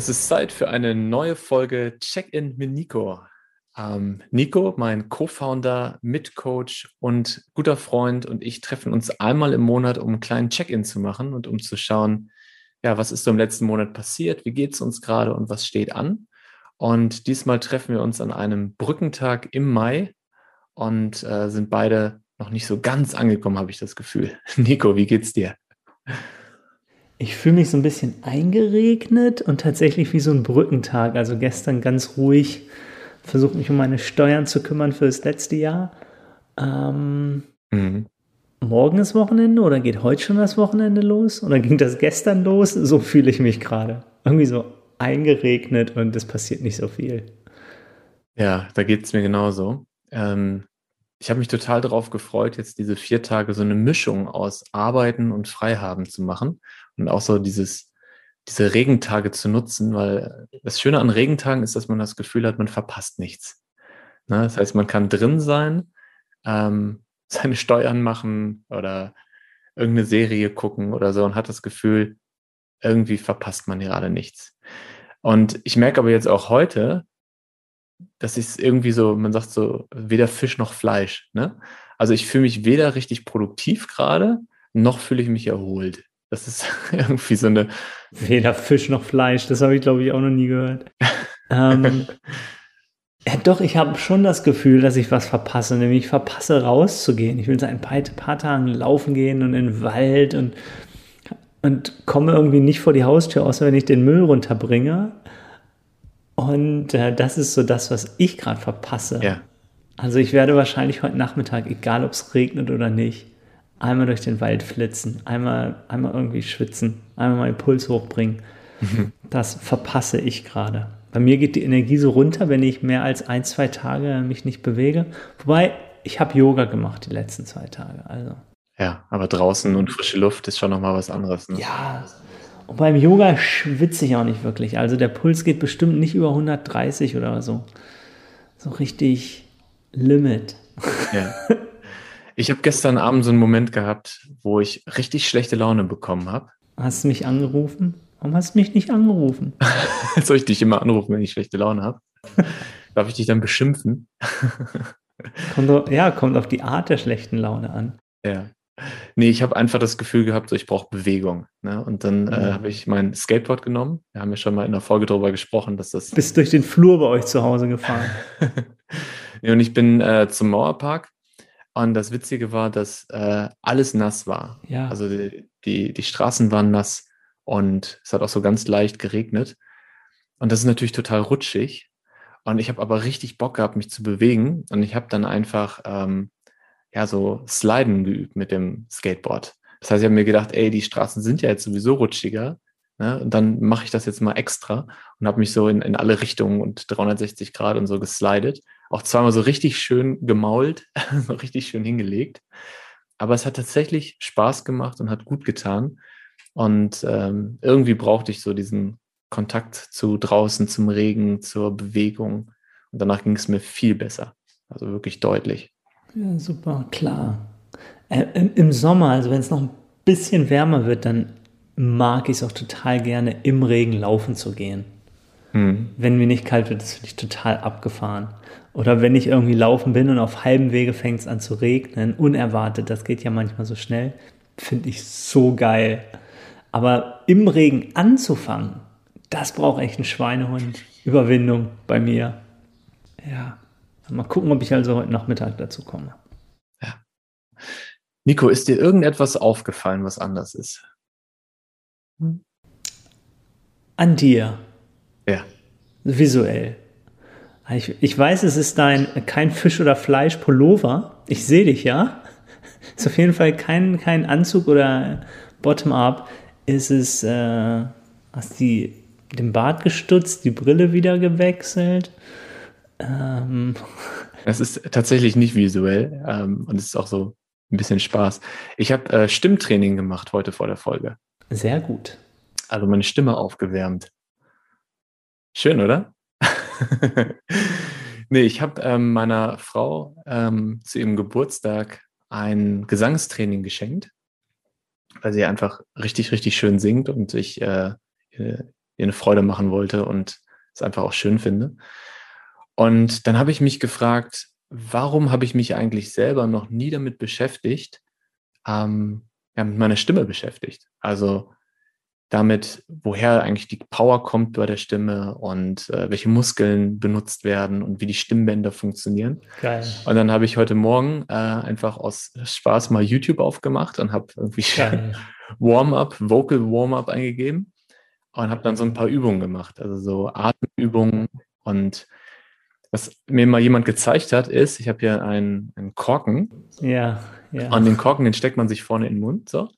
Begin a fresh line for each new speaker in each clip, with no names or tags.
Es ist Zeit für eine neue Folge Check-in mit Nico. Ähm, Nico, mein Co-Founder, Mitcoach und guter Freund und ich treffen uns einmal im Monat, um einen kleinen Check-in zu machen und um zu schauen, ja, was ist so im letzten Monat passiert, wie geht es uns gerade und was steht an. Und diesmal treffen wir uns an einem Brückentag im Mai und äh, sind beide noch nicht so ganz angekommen, habe ich das Gefühl. Nico, wie geht's dir?
Ich fühle mich so ein bisschen eingeregnet und tatsächlich wie so ein Brückentag. Also gestern ganz ruhig versucht mich um meine Steuern zu kümmern für das letzte Jahr. Ähm, mhm. Morgen ist Wochenende oder geht heute schon das Wochenende los? Oder ging das gestern los? So fühle ich mich gerade. Irgendwie so eingeregnet und es passiert nicht so viel.
Ja, da geht es mir genauso. Ähm, ich habe mich total darauf gefreut, jetzt diese vier Tage so eine Mischung aus Arbeiten und Freihaben zu machen und auch so dieses, diese Regentage zu nutzen, weil das Schöne an Regentagen ist, dass man das Gefühl hat, man verpasst nichts. Ne? Das heißt, man kann drin sein, ähm, seine Steuern machen oder irgendeine Serie gucken oder so und hat das Gefühl, irgendwie verpasst man gerade nichts. Und ich merke aber jetzt auch heute, das ist irgendwie so, man sagt so, weder Fisch noch Fleisch. Ne? Also ich fühle mich weder richtig produktiv gerade, noch fühle ich mich erholt. Das ist irgendwie so eine.
Weder Fisch noch Fleisch, das habe ich, glaube ich, auch noch nie gehört. ähm, ja, doch, ich habe schon das Gefühl, dass ich was verpasse, nämlich ich verpasse rauszugehen. Ich will seit ein paar, paar Tagen laufen gehen und in den Wald und, und komme irgendwie nicht vor die Haustür, außer wenn ich den Müll runterbringe. Und äh, das ist so das, was ich gerade verpasse. Ja. Also ich werde wahrscheinlich heute Nachmittag, egal ob es regnet oder nicht, einmal durch den Wald flitzen, einmal, einmal irgendwie schwitzen, einmal meinen Puls hochbringen. Das verpasse ich gerade. Bei mir geht die Energie so runter, wenn ich mehr als ein, zwei Tage mich nicht bewege. Wobei, ich habe Yoga gemacht die letzten zwei Tage. Also.
Ja, aber draußen und frische Luft ist schon nochmal was anderes.
Ne? Ja, und beim Yoga schwitze ich auch nicht wirklich. Also der Puls geht bestimmt nicht über 130 oder so. So richtig Limit.
Ja. Ich habe gestern Abend so einen Moment gehabt, wo ich richtig schlechte Laune bekommen habe.
Hast du mich angerufen? Warum hast du mich nicht angerufen?
Soll ich dich immer anrufen, wenn ich schlechte Laune habe? Darf ich dich dann beschimpfen?
kommt auf, ja, kommt auf die Art der schlechten Laune an.
Ja. Nee, ich habe einfach das Gefühl gehabt, so, ich brauche Bewegung. Ne? Und dann äh, mhm. habe ich mein Skateboard genommen. Wir haben ja schon mal in der Folge darüber gesprochen, dass das.
Bist durch den Flur bei euch zu Hause gefahren.
ja, und ich bin äh, zum Mauerpark. Und das Witzige war, dass äh, alles nass war. Ja. Also die, die, die Straßen waren nass und es hat auch so ganz leicht geregnet. Und das ist natürlich total rutschig. Und ich habe aber richtig Bock gehabt, mich zu bewegen. Und ich habe dann einfach ähm, ja, so Sliden geübt mit dem Skateboard. Das heißt, ich habe mir gedacht, ey, die Straßen sind ja jetzt sowieso rutschiger. Ne? Und dann mache ich das jetzt mal extra und habe mich so in, in alle Richtungen und 360 Grad und so geslidet. Auch zweimal so richtig schön gemault, richtig schön hingelegt. Aber es hat tatsächlich Spaß gemacht und hat gut getan. Und ähm, irgendwie brauchte ich so diesen Kontakt zu draußen, zum Regen, zur Bewegung. Und danach ging es mir viel besser. Also wirklich deutlich.
Ja, super, klar. Äh, im, Im Sommer, also wenn es noch ein bisschen wärmer wird, dann mag ich es auch total gerne, im Regen laufen zu gehen. Hm. Wenn mir nicht kalt wird, das finde ich total abgefahren. Oder wenn ich irgendwie laufen bin und auf halbem Wege fängt es an zu regnen, unerwartet, das geht ja manchmal so schnell, finde ich so geil. Aber im Regen anzufangen, das braucht echt einen Schweinehund. Überwindung bei mir. Ja. Mal gucken, ob ich also heute Nachmittag dazu komme.
Ja. Nico, ist dir irgendetwas aufgefallen, was anders ist?
An dir.
Ja.
Visuell. Ich, ich weiß, es ist dein kein Fisch- oder Fleisch-Pullover. Ich sehe dich, ja. Ist auf jeden Fall kein, kein Anzug oder Bottom-up. Ist es, äh, hast die den Bart gestutzt, die Brille wieder gewechselt?
Ähm. Es ist tatsächlich nicht visuell ähm, und es ist auch so ein bisschen Spaß. Ich habe äh, Stimmtraining gemacht heute vor der Folge.
Sehr gut.
Also meine Stimme aufgewärmt. Schön, oder? nee, ich habe ähm, meiner Frau ähm, zu ihrem Geburtstag ein Gesangstraining geschenkt, weil sie einfach richtig, richtig schön singt und ich äh, ihr eine Freude machen wollte und es einfach auch schön finde. Und dann habe ich mich gefragt, warum habe ich mich eigentlich selber noch nie damit beschäftigt, ähm, ja, mit meiner Stimme beschäftigt? Also damit, woher eigentlich die Power kommt bei der Stimme und äh, welche Muskeln benutzt werden und wie die Stimmbänder funktionieren. Geil. Und dann habe ich heute Morgen äh, einfach aus Spaß mal YouTube aufgemacht und habe irgendwie Warm-up, Vocal Warm-up eingegeben und habe dann so ein paar Übungen gemacht, also so Atemübungen und was mir mal jemand gezeigt hat, ist, ich habe hier einen, einen Korken.
Ja, ja.
Und den Korken, den steckt man sich vorne in den Mund, so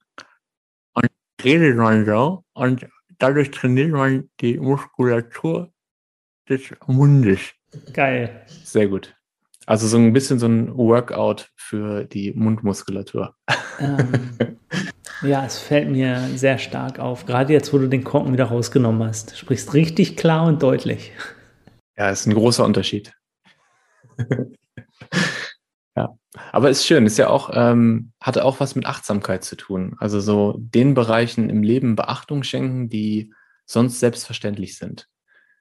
redet man so und dadurch trainiert man die Muskulatur des Mundes.
Geil.
Sehr gut. Also so ein bisschen so ein Workout für die Mundmuskulatur.
Ähm, ja, es fällt mir sehr stark auf. Gerade jetzt, wo du den Korken wieder rausgenommen hast. Du sprichst richtig klar und deutlich.
Ja, ist ein großer Unterschied. Aber ist schön, ist ja auch, ähm, hatte auch was mit Achtsamkeit zu tun. Also so den Bereichen im Leben Beachtung schenken, die sonst selbstverständlich sind.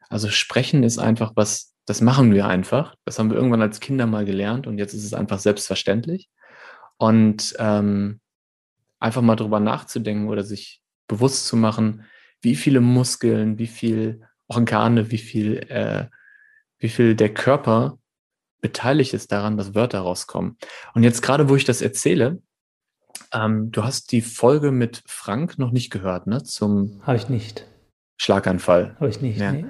Also sprechen ist einfach was, das machen wir einfach. Das haben wir irgendwann als Kinder mal gelernt und jetzt ist es einfach selbstverständlich. Und ähm, einfach mal drüber nachzudenken oder sich bewusst zu machen, wie viele Muskeln, wie viel Organe, wie viel, äh, wie viel der Körper beteiligt ist daran, dass Wörter rauskommen. Und jetzt gerade, wo ich das erzähle, ähm, du hast die Folge mit Frank noch nicht gehört, ne? Zum
Habe ich nicht.
Schlaganfall.
Habe ich nicht. Ja. Nee.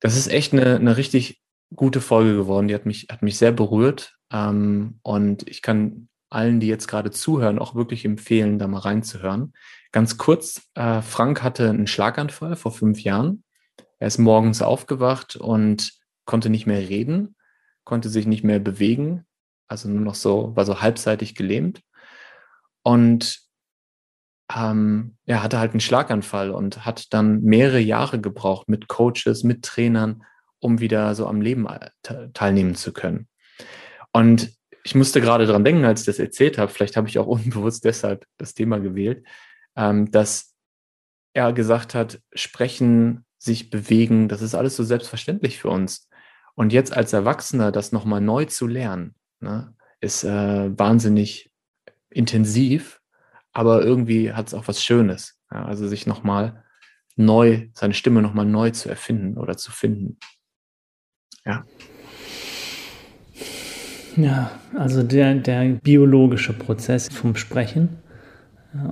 Das ist echt eine, eine richtig gute Folge geworden. Die hat mich, hat mich sehr berührt. Ähm, und ich kann allen, die jetzt gerade zuhören, auch wirklich empfehlen, da mal reinzuhören. Ganz kurz, äh, Frank hatte einen Schlaganfall vor fünf Jahren. Er ist morgens aufgewacht und konnte nicht mehr reden konnte sich nicht mehr bewegen, also nur noch so, war so halbseitig gelähmt. Und ähm, er hatte halt einen Schlaganfall und hat dann mehrere Jahre gebraucht mit Coaches, mit Trainern, um wieder so am Leben teilnehmen zu können. Und ich musste gerade dran denken, als ich das erzählt habe, vielleicht habe ich auch unbewusst deshalb das Thema gewählt, ähm, dass er gesagt hat, sprechen, sich bewegen, das ist alles so selbstverständlich für uns. Und jetzt als Erwachsener das nochmal neu zu lernen, ne, ist äh, wahnsinnig intensiv, aber irgendwie hat es auch was Schönes. Ja, also sich nochmal neu, seine Stimme nochmal neu zu erfinden oder zu finden. Ja.
Ja, also der, der biologische Prozess vom Sprechen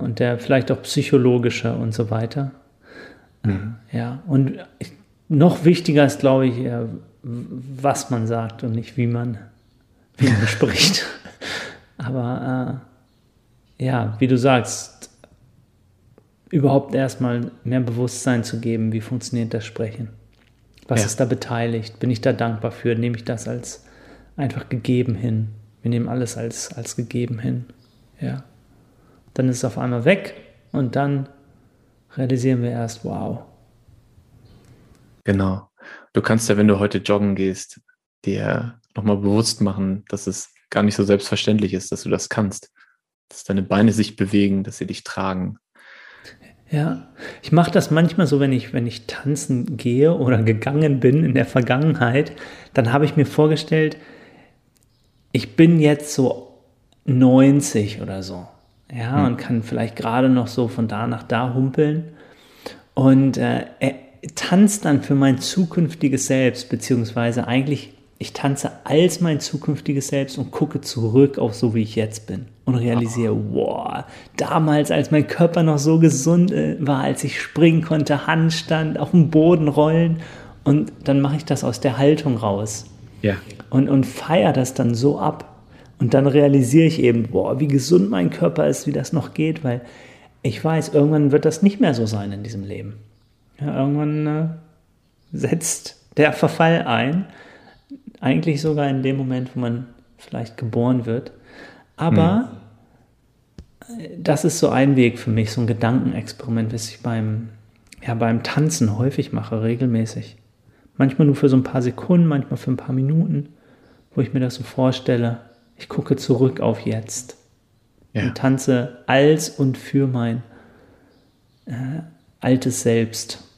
und der vielleicht auch psychologische und so weiter. Mhm. Ja, und noch wichtiger ist, glaube ich, was man sagt und nicht wie man, wie man spricht. Aber äh, ja, wie du sagst, überhaupt erstmal mehr Bewusstsein zu geben, wie funktioniert das Sprechen. Was ja. ist da beteiligt? Bin ich da dankbar für? Nehme ich das als einfach gegeben hin? Wir nehmen alles als, als gegeben hin. Ja. Dann ist es auf einmal weg und dann realisieren wir erst, wow.
Genau. Du kannst ja, wenn du heute joggen gehst, dir nochmal bewusst machen, dass es gar nicht so selbstverständlich ist, dass du das kannst. Dass deine Beine sich bewegen, dass sie dich tragen.
Ja, ich mache das manchmal so, wenn ich, wenn ich tanzen gehe oder gegangen bin in der Vergangenheit, dann habe ich mir vorgestellt, ich bin jetzt so 90 oder so. Ja, hm. und kann vielleicht gerade noch so von da nach da humpeln. Und äh, tanze dann für mein zukünftiges Selbst, beziehungsweise eigentlich, ich tanze als mein zukünftiges Selbst und gucke zurück auf so, wie ich jetzt bin und realisiere, wow, damals, als mein Körper noch so gesund äh, war, als ich springen konnte, Handstand, auf dem Boden rollen und dann mache ich das aus der Haltung raus.
Ja.
Und, und feiere das dann so ab. Und dann realisiere ich eben, boah, wie gesund mein Körper ist, wie das noch geht, weil ich weiß, irgendwann wird das nicht mehr so sein in diesem Leben. Ja, irgendwann äh, setzt der Verfall ein. Eigentlich sogar in dem Moment, wo man vielleicht geboren wird. Aber mhm. das ist so ein Weg für mich, so ein Gedankenexperiment, das ich beim, ja, beim Tanzen häufig mache, regelmäßig. Manchmal nur für so ein paar Sekunden, manchmal für ein paar Minuten, wo ich mir das so vorstelle. Ich gucke zurück auf jetzt ja. und tanze als und für mein äh, altes Selbst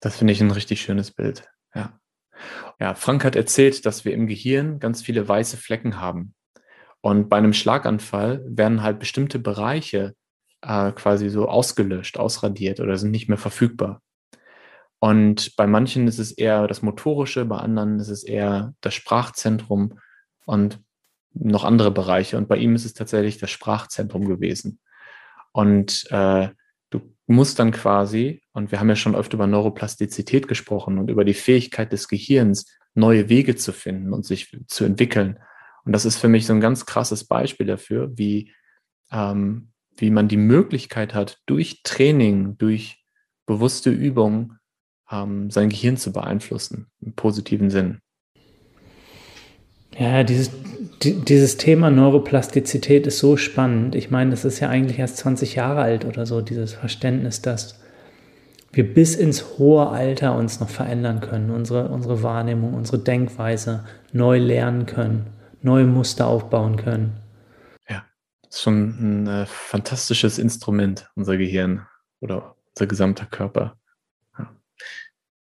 Das finde ich ein richtig schönes Bild. Ja. Ja, Frank hat erzählt, dass wir im Gehirn ganz viele weiße Flecken haben. Und bei einem Schlaganfall werden halt bestimmte Bereiche äh, quasi so ausgelöscht, ausradiert oder sind nicht mehr verfügbar. Und bei manchen ist es eher das Motorische, bei anderen ist es eher das Sprachzentrum und noch andere Bereiche. Und bei ihm ist es tatsächlich das Sprachzentrum gewesen. Und äh, du musst dann quasi, und wir haben ja schon öfter über Neuroplastizität gesprochen und über die Fähigkeit des Gehirns, neue Wege zu finden und sich zu entwickeln. Und das ist für mich so ein ganz krasses Beispiel dafür, wie, ähm, wie man die Möglichkeit hat, durch Training, durch bewusste Übung ähm, sein Gehirn zu beeinflussen, im positiven Sinn.
Ja, dieses, dieses Thema Neuroplastizität ist so spannend. Ich meine, das ist ja eigentlich erst 20 Jahre alt oder so, dieses Verständnis, dass wir bis ins hohe Alter uns noch verändern können, unsere, unsere Wahrnehmung, unsere Denkweise neu lernen können, neue Muster aufbauen können.
Ja, das ist schon ein äh, fantastisches Instrument, unser Gehirn oder unser gesamter Körper. Ja.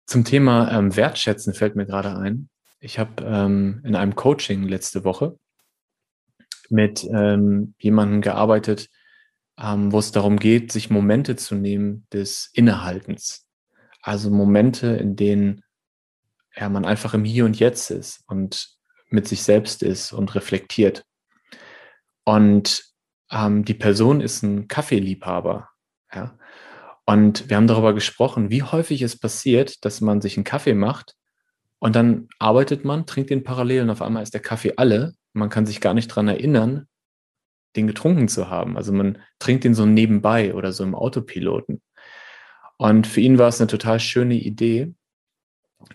Zum Thema ähm, Wertschätzen fällt mir gerade ein. Ich habe ähm, in einem Coaching letzte Woche mit ähm, jemandem gearbeitet, ähm, wo es darum geht, sich Momente zu nehmen des Innehaltens. Also Momente, in denen ja, man einfach im Hier und Jetzt ist und mit sich selbst ist und reflektiert. Und ähm, die Person ist ein Kaffeeliebhaber. Ja? Und wir haben darüber gesprochen, wie häufig es passiert, dass man sich einen Kaffee macht und dann arbeitet man, trinkt den parallel und auf einmal ist der Kaffee alle. Man kann sich gar nicht dran erinnern, den getrunken zu haben. Also man trinkt den so nebenbei oder so im Autopiloten. Und für ihn war es eine total schöne Idee,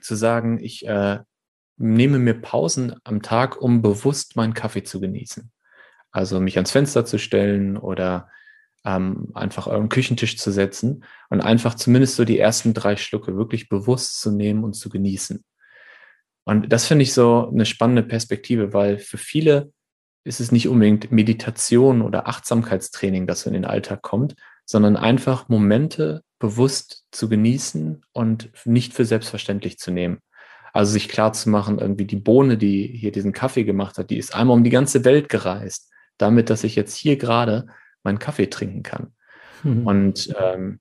zu sagen, ich äh, nehme mir Pausen am Tag, um bewusst meinen Kaffee zu genießen. Also mich ans Fenster zu stellen oder ähm, einfach euren Küchentisch zu setzen und einfach zumindest so die ersten drei Schlucke wirklich bewusst zu nehmen und zu genießen. Und das finde ich so eine spannende Perspektive, weil für viele ist es nicht unbedingt Meditation oder Achtsamkeitstraining, das in den Alltag kommt, sondern einfach Momente bewusst zu genießen und nicht für selbstverständlich zu nehmen. Also sich klar zu machen, irgendwie die Bohne, die hier diesen Kaffee gemacht hat, die ist einmal um die ganze Welt gereist, damit, dass ich jetzt hier gerade meinen Kaffee trinken kann. Mhm. Und ähm,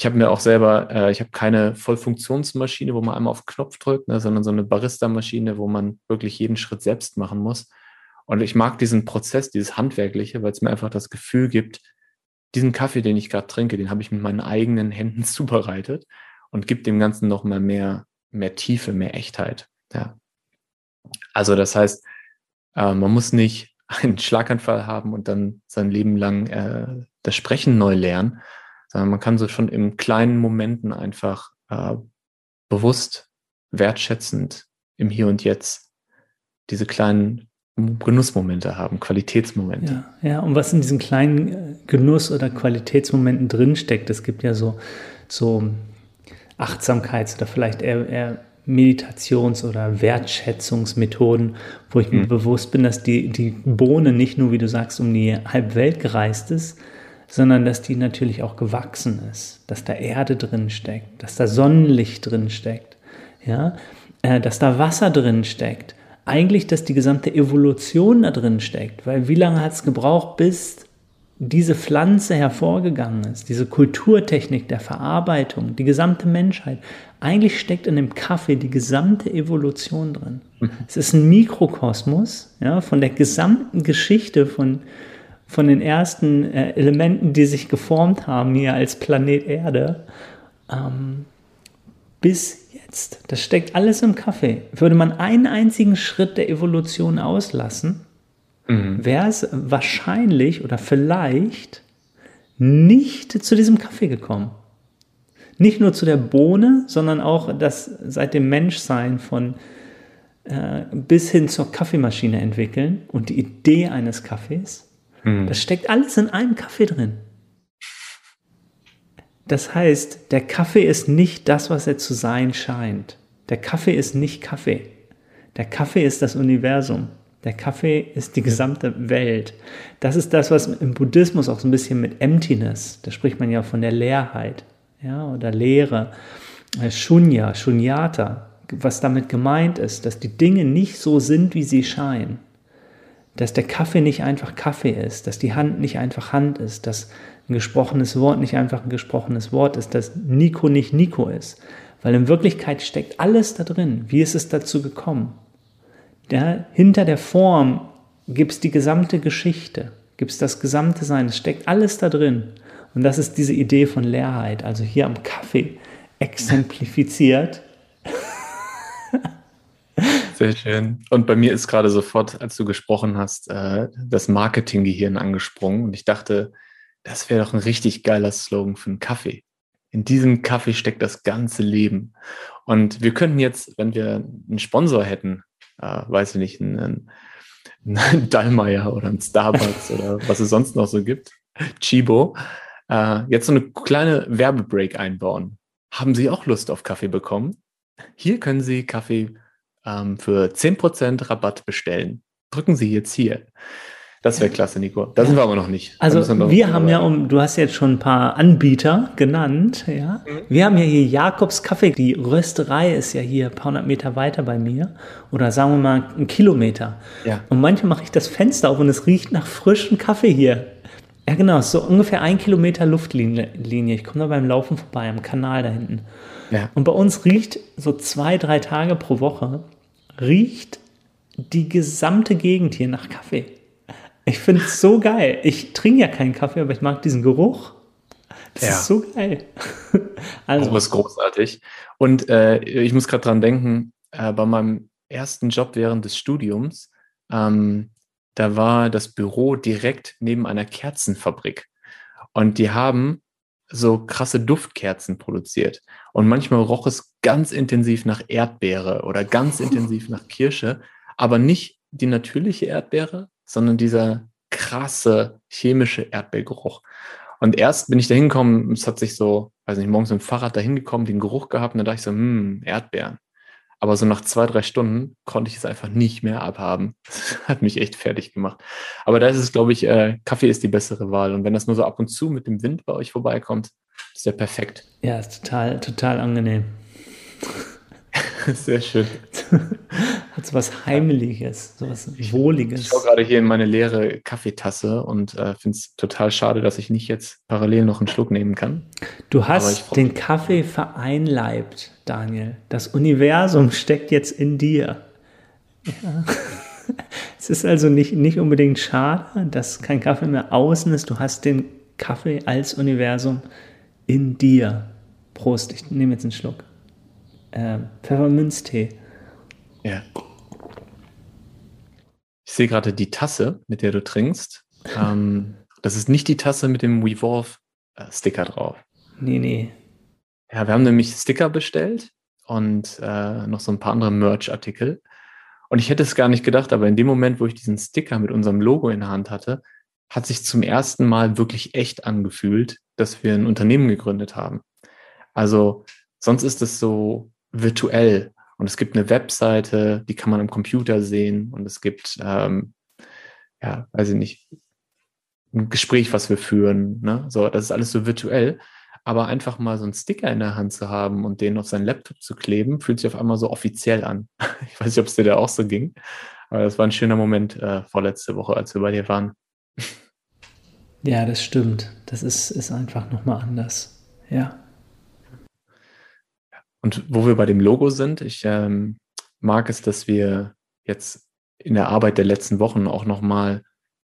ich habe mir auch selber, äh, ich habe keine Vollfunktionsmaschine, wo man einmal auf Knopf drückt, ne, sondern so eine Barista-Maschine, wo man wirklich jeden Schritt selbst machen muss. Und ich mag diesen Prozess, dieses Handwerkliche, weil es mir einfach das Gefühl gibt, diesen Kaffee, den ich gerade trinke, den habe ich mit meinen eigenen Händen zubereitet und gibt dem Ganzen nochmal mehr, mehr Tiefe, mehr Echtheit. Ja. Also das heißt, äh, man muss nicht einen Schlaganfall haben und dann sein Leben lang äh, das Sprechen neu lernen, sondern man kann so schon in kleinen Momenten einfach äh, bewusst, wertschätzend im Hier und Jetzt diese kleinen Genussmomente haben, Qualitätsmomente.
Ja, ja, und was in diesen kleinen äh, Genuss- oder Qualitätsmomenten drinsteckt, es gibt ja so, so Achtsamkeits- oder vielleicht eher, eher Meditations- oder Wertschätzungsmethoden, wo ich mir mhm. bewusst bin, dass die, die Bohne nicht nur, wie du sagst, um die halbe Welt gereist ist, sondern dass die natürlich auch gewachsen ist, dass da Erde drin steckt, dass da Sonnenlicht drin steckt, ja, äh, dass da Wasser drin steckt. Eigentlich, dass die gesamte Evolution da drin steckt, weil wie lange hat es gebraucht, bis diese Pflanze hervorgegangen ist, diese Kulturtechnik der Verarbeitung, die gesamte Menschheit. Eigentlich steckt in dem Kaffee die gesamte Evolution drin. Mhm. Es ist ein Mikrokosmos ja, von der gesamten Geschichte von, von den ersten äh, Elementen, die sich geformt haben hier als Planet Erde, ähm, bis jetzt. Das steckt alles im Kaffee. Würde man einen einzigen Schritt der Evolution auslassen, mhm. wäre es wahrscheinlich oder vielleicht nicht zu diesem Kaffee gekommen. Nicht nur zu der Bohne, sondern auch das seit dem Menschsein von äh, bis hin zur Kaffeemaschine entwickeln und die Idee eines Kaffees Mhm. Das steckt alles in einem Kaffee drin. Das heißt, der Kaffee ist nicht das, was er zu sein scheint. Der Kaffee ist nicht Kaffee. Der Kaffee ist das Universum. Der Kaffee ist die gesamte Welt. Das ist das, was im Buddhismus auch so ein bisschen mit Emptiness, da spricht man ja von der Leerheit ja, oder Leere. äh, Shunya, Shunyata, was damit gemeint ist, dass die Dinge nicht so sind, wie sie scheinen. Dass der Kaffee nicht einfach Kaffee ist, dass die Hand nicht einfach Hand ist, dass ein gesprochenes Wort nicht einfach ein gesprochenes Wort ist, dass Nico nicht Nico ist. Weil in Wirklichkeit steckt alles da drin. Wie ist es dazu gekommen? Ja, hinter der Form gibt es die gesamte Geschichte, gibt es das gesamte Sein, es steckt alles da drin. Und das ist diese Idee von Leerheit, also hier am Kaffee exemplifiziert.
Sehr schön. Und bei mir ist gerade sofort, als du gesprochen hast, äh, das Marketinggehirn angesprungen. Und ich dachte, das wäre doch ein richtig geiler Slogan für einen Kaffee. In diesem Kaffee steckt das ganze Leben. Und wir könnten jetzt, wenn wir einen Sponsor hätten, äh, weiß ich nicht, einen, einen Dallmayr oder einen Starbucks oder was es sonst noch so gibt, Chibo, äh, jetzt so eine kleine Werbebreak einbauen. Haben Sie auch Lust auf Kaffee bekommen? Hier können Sie Kaffee ähm, für 10% Rabatt bestellen. Drücken Sie jetzt hier. Das wäre klasse, Nico. Da ja. sind wir aber noch nicht.
Also wir, wir haben ja, um, du hast jetzt schon ein paar Anbieter genannt, ja. Mhm. Wir haben ja hier Jakobs Kaffee. Die Rösterei ist ja hier ein paar hundert Meter weiter bei mir. Oder sagen wir mal einen Kilometer. Ja. Und manchmal mache ich das Fenster auf und es riecht nach frischem Kaffee hier. Ja, genau, so ungefähr ein Kilometer Luftlinie. Ich komme da beim Laufen vorbei, am Kanal da hinten. Ja. Und bei uns riecht so zwei, drei Tage pro Woche, riecht die gesamte Gegend hier nach Kaffee. Ich finde es so geil. Ich trinke ja keinen Kaffee, aber ich mag diesen Geruch. Das ja. ist so geil.
also. Das ist großartig. Und äh, ich muss gerade dran denken, äh, bei meinem ersten Job während des Studiums, ähm, da war das Büro direkt neben einer Kerzenfabrik. Und die haben so krasse Duftkerzen produziert. Und manchmal roch es ganz intensiv nach Erdbeere oder ganz intensiv nach Kirsche, aber nicht die natürliche Erdbeere, sondern dieser krasse chemische Erdbeergeruch. Und erst bin ich da hingekommen, es hat sich so, weiß nicht, morgens mit dem Fahrrad da hingekommen, den Geruch gehabt und da dachte ich so, hm, Erdbeeren. Aber so nach zwei, drei Stunden konnte ich es einfach nicht mehr abhaben. Das hat mich echt fertig gemacht. Aber da ist es, glaube ich, äh, Kaffee ist die bessere Wahl. Und wenn das nur so ab und zu mit dem Wind bei euch vorbeikommt, ist ja perfekt.
Ja, ist total, total angenehm.
Sehr schön.
Hat so was Heimliches, so was Wohliges.
Ich schaue gerade hier in meine leere Kaffeetasse und äh, finde es total schade, dass ich nicht jetzt parallel noch einen Schluck nehmen kann.
Du hast den Kaffee vereinleibt, Daniel. Das Universum steckt jetzt in dir. Ja. es ist also nicht, nicht unbedingt schade, dass kein Kaffee mehr außen ist. Du hast den Kaffee als Universum in dir. Prost, ich nehme jetzt einen Schluck äh, Pfefferminztee.
Ja. Ich sehe gerade die Tasse, mit der du trinkst. Ähm, das ist nicht die Tasse mit dem WeVolve-Sticker äh, drauf.
Nee, nee.
Ja, wir haben nämlich Sticker bestellt und äh, noch so ein paar andere Merch-Artikel. Und ich hätte es gar nicht gedacht, aber in dem Moment, wo ich diesen Sticker mit unserem Logo in der Hand hatte, hat sich zum ersten Mal wirklich echt angefühlt, dass wir ein Unternehmen gegründet haben. Also sonst ist es so virtuell. Und es gibt eine Webseite, die kann man am Computer sehen. Und es gibt, ähm, ja, weiß ich nicht, ein Gespräch, was wir führen. Ne? So, das ist alles so virtuell. Aber einfach mal so einen Sticker in der Hand zu haben und den auf seinen Laptop zu kleben, fühlt sich auf einmal so offiziell an. Ich weiß nicht, ob es dir da auch so ging. Aber das war ein schöner Moment äh, vorletzte Woche, als wir bei dir waren.
Ja, das stimmt. Das ist, ist einfach nochmal anders. Ja.
Und wo wir bei dem Logo sind, ich ähm, mag es, dass wir jetzt in der Arbeit der letzten Wochen auch nochmal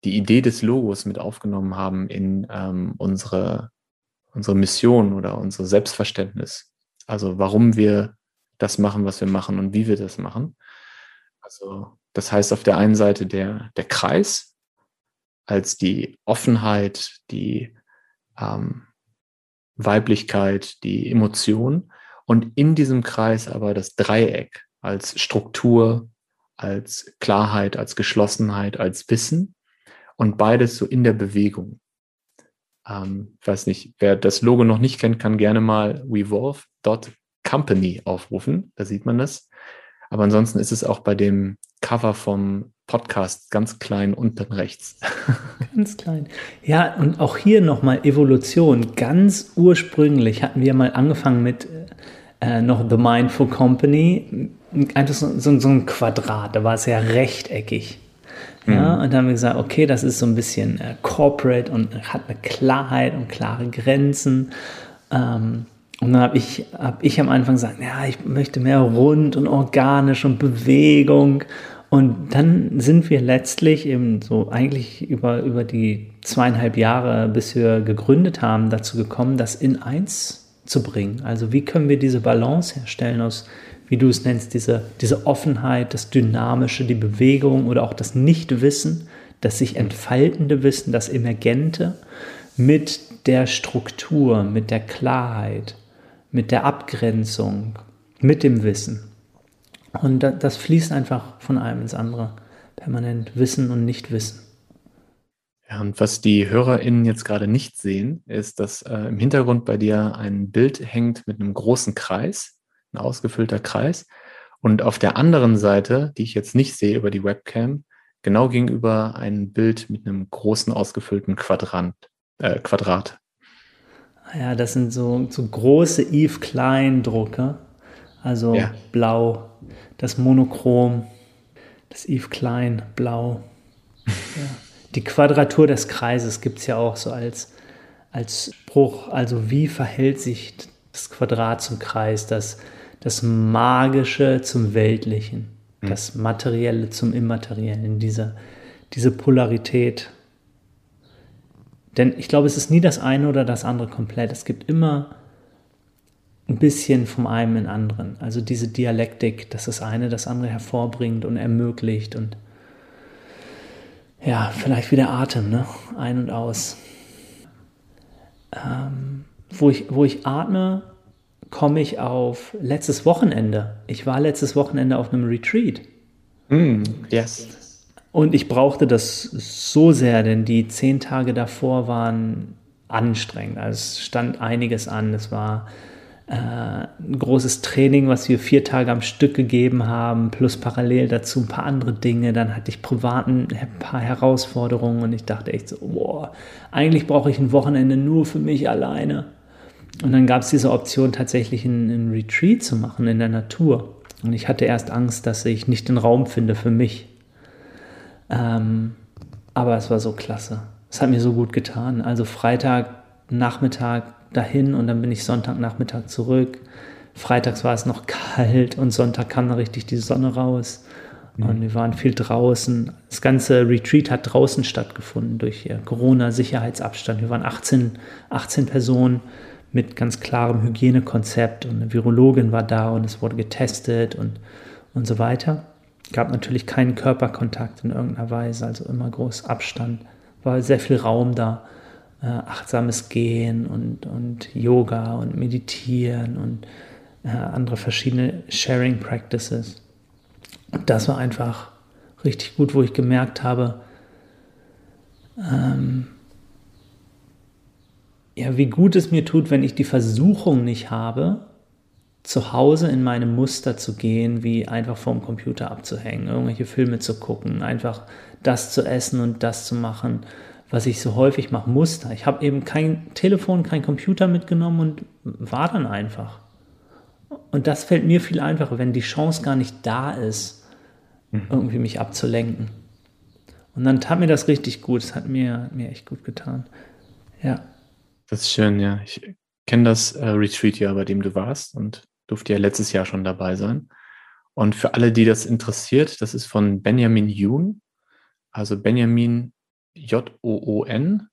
die Idee des Logos mit aufgenommen haben in ähm, unsere, unsere Mission oder unser Selbstverständnis. Also warum wir das machen, was wir machen und wie wir das machen. Also das heißt auf der einen Seite der, der Kreis als die Offenheit, die ähm, Weiblichkeit, die Emotion und in diesem Kreis aber das Dreieck als Struktur, als Klarheit, als Geschlossenheit, als Wissen und beides so in der Bewegung. Ähm, ich weiß nicht, wer das Logo noch nicht kennt, kann gerne mal revolve.company aufrufen, da sieht man das. Aber ansonsten ist es auch bei dem Cover vom Podcast ganz klein unten rechts.
Ganz klein. Ja, und auch hier nochmal Evolution. Ganz ursprünglich hatten wir mal angefangen mit äh, noch The Mindful Company, einfach so, so, so ein Quadrat, da war es ja rechteckig. Ja, mhm. und dann haben wir gesagt, okay, das ist so ein bisschen äh, corporate und hat eine Klarheit und klare Grenzen. Ähm, und dann habe ich, hab ich am Anfang gesagt, ja, ich möchte mehr rund und organisch und Bewegung. Und dann sind wir letztlich eben so eigentlich über, über die zweieinhalb Jahre, bis wir gegründet haben, dazu gekommen, das in eins zu bringen. Also wie können wir diese Balance herstellen aus, wie du es nennst, diese, diese Offenheit, das Dynamische, die Bewegung oder auch das Nichtwissen, das sich entfaltende Wissen, das Emergente mit der Struktur, mit der Klarheit, mit der Abgrenzung, mit dem Wissen. Und das fließt einfach von einem ins andere. Permanent Wissen und Nichtwissen.
Ja, und was die HörerInnen jetzt gerade nicht sehen, ist, dass äh, im Hintergrund bei dir ein Bild hängt mit einem großen Kreis, ein ausgefüllter Kreis. Und auf der anderen Seite, die ich jetzt nicht sehe über die Webcam, genau gegenüber ein Bild mit einem großen ausgefüllten Quadrant, äh, Quadrat.
Ja, das sind so, so große Eve Klein Drucke. Also ja. blau, das Monochrom, das Eve Klein, blau. ja. Die Quadratur des Kreises gibt es ja auch so als, als Spruch. Also wie verhält sich das Quadrat zum Kreis, das, das Magische zum Weltlichen, mhm. das Materielle zum Immateriellen, diese, diese Polarität. Denn ich glaube, es ist nie das eine oder das andere komplett. Es gibt immer ein bisschen vom einen in anderen. Also diese Dialektik, dass das eine das andere hervorbringt und ermöglicht und ja, vielleicht wie der Atem, ne? Ein und aus. Ähm, wo, ich, wo ich atme, komme ich auf letztes Wochenende. Ich war letztes Wochenende auf einem Retreat.
Mm, yes.
Und ich brauchte das so sehr, denn die zehn Tage davor waren anstrengend. Also es stand einiges an. Es war ein großes Training, was wir vier Tage am Stück gegeben haben, plus parallel dazu ein paar andere Dinge. Dann hatte ich privaten ein paar Herausforderungen und ich dachte echt so, boah, eigentlich brauche ich ein Wochenende nur für mich alleine. Und dann gab es diese Option, tatsächlich einen, Retreat zu machen in der Natur. Und ich hatte erst Angst, dass ich nicht den Raum finde für mich. Ähm, aber es war so klasse. Es hat mir so gut getan. Also Freitag, Nachmittag dahin und dann bin ich Sonntagnachmittag zurück. Freitags war es noch kalt und Sonntag kam dann richtig die Sonne raus. Mhm. Und wir waren viel draußen. Das ganze Retreat hat draußen stattgefunden durch Corona-Sicherheitsabstand. Wir waren 18, 18 Personen mit ganz klarem Hygienekonzept und eine Virologin war da und es wurde getestet und, und so weiter. Gab natürlich keinen Körperkontakt in irgendeiner Weise, also immer groß Abstand. War sehr viel Raum da äh, achtsames Gehen und, und Yoga und Meditieren und äh, andere verschiedene Sharing Practices. Und das war einfach richtig gut, wo ich gemerkt habe, ähm, ja, wie gut es mir tut, wenn ich die Versuchung nicht habe, zu Hause in meine Muster zu gehen, wie einfach vorm Computer abzuhängen, irgendwelche Filme zu gucken, einfach das zu essen und das zu machen was ich so häufig mache, Muster. Ich habe eben kein Telefon, kein Computer mitgenommen und war dann einfach. Und das fällt mir viel einfacher, wenn die Chance gar nicht da ist, mhm. irgendwie mich abzulenken. Und dann tat mir das richtig gut. Es hat mir, mir echt gut getan. Ja.
Das ist schön, ja. Ich kenne das äh, Retreat ja, bei dem du warst und durfte ja letztes Jahr schon dabei sein. Und für alle, die das interessiert, das ist von Benjamin Yoon. Also Benjamin J-O-O-N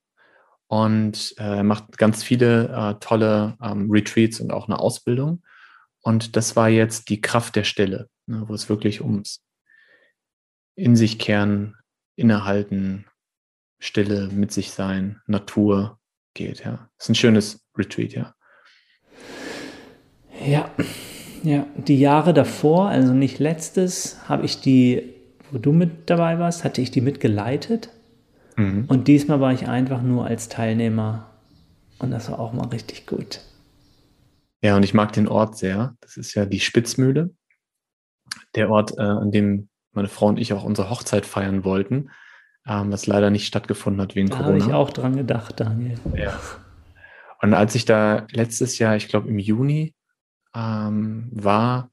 und äh, macht ganz viele äh, tolle ähm, Retreats und auch eine Ausbildung. Und das war jetzt die Kraft der Stille, ne, wo es wirklich ums in sich kehren, innehalten, Stille, mit sich sein, Natur geht. Ja, das ist ein schönes Retreat, ja.
Ja, ja. Die Jahre davor, also nicht letztes, habe ich die, wo du mit dabei warst, hatte ich die mitgeleitet. Mhm. Und diesmal war ich einfach nur als Teilnehmer. Und das war auch mal richtig gut.
Ja, und ich mag den Ort sehr. Das ist ja die Spitzmühle. Der Ort, äh, an dem meine Frau und ich auch unsere Hochzeit feiern wollten, ähm, was leider nicht stattgefunden hat wegen
da
Corona. Da
habe ich auch dran gedacht, Daniel.
Ja. Und als ich da letztes Jahr, ich glaube im Juni, ähm, war,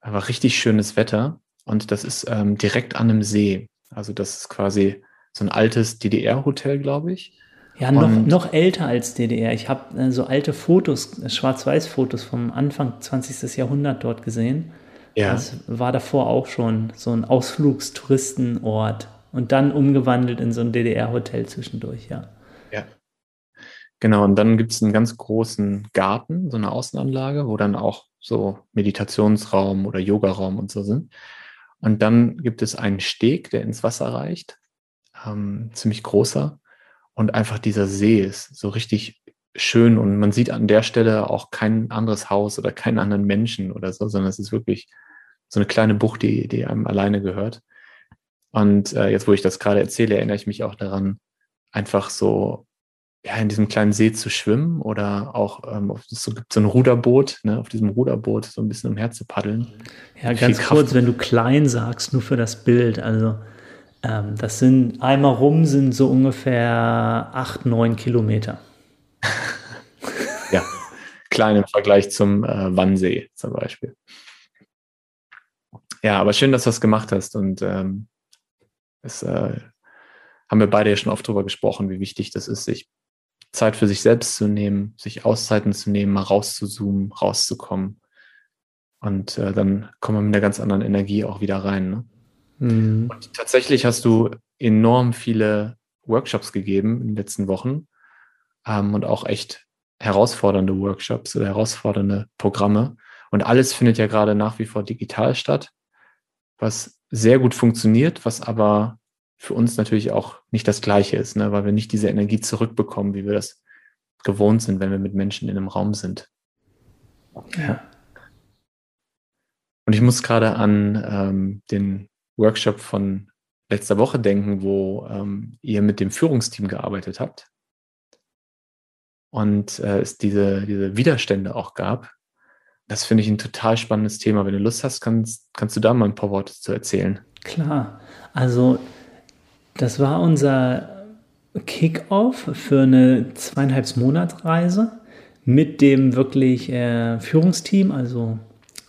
war richtig schönes Wetter und das ist ähm, direkt an einem See. Also das ist quasi so ein altes DDR-Hotel, glaube ich.
Ja, noch, noch älter als DDR. Ich habe äh, so alte Fotos, Schwarz-Weiß-Fotos vom Anfang 20. Jahrhundert dort gesehen. Ja. Das war davor auch schon so ein Ausflugstouristenort und dann umgewandelt in so ein DDR-Hotel zwischendurch, ja.
Ja. Genau, und dann gibt es einen ganz großen Garten, so eine Außenanlage, wo dann auch so Meditationsraum oder Yogaraum und so sind. Und dann gibt es einen Steg, der ins Wasser reicht, ähm, ziemlich großer. Und einfach dieser See ist so richtig schön und man sieht an der Stelle auch kein anderes Haus oder keinen anderen Menschen oder so, sondern es ist wirklich so eine kleine Bucht, die, die einem alleine gehört. Und äh, jetzt, wo ich das gerade erzähle, erinnere ich mich auch daran, einfach so ja, in diesem kleinen See zu schwimmen oder auch ähm, so gibt so ein Ruderboot, ne, auf diesem Ruderboot so ein bisschen umher zu paddeln.
Ja, ganz kurz, wenn du klein sagst, nur für das Bild, also ähm, das sind einmal rum sind so ungefähr acht, neun Kilometer.
ja, klein im Vergleich zum äh, Wannsee zum Beispiel. Ja, aber schön, dass du das gemacht hast und ähm, es äh, haben wir beide ja schon oft darüber gesprochen, wie wichtig das ist, sich Zeit für sich selbst zu nehmen, sich Auszeiten zu nehmen, mal rauszuzoomen, rauszukommen. Und äh, dann kommen wir mit einer ganz anderen Energie auch wieder rein. Ne? Mhm. Und tatsächlich hast du enorm viele Workshops gegeben in den letzten Wochen ähm, und auch echt herausfordernde Workshops oder herausfordernde Programme. Und alles findet ja gerade nach wie vor digital statt, was sehr gut funktioniert, was aber für uns natürlich auch nicht das Gleiche ist, ne? weil wir nicht diese Energie zurückbekommen, wie wir das gewohnt sind, wenn wir mit Menschen in einem Raum sind. Ja. Und ich muss gerade an ähm, den Workshop von letzter Woche denken, wo ähm, ihr mit dem Führungsteam gearbeitet habt und äh, es diese, diese Widerstände auch gab. Das finde ich ein total spannendes Thema. Wenn du Lust hast, kannst, kannst du da mal ein paar Worte zu erzählen.
Klar, also das war unser Kick-off für eine zweieinhalb Monatsreise mit dem wirklich äh, Führungsteam, also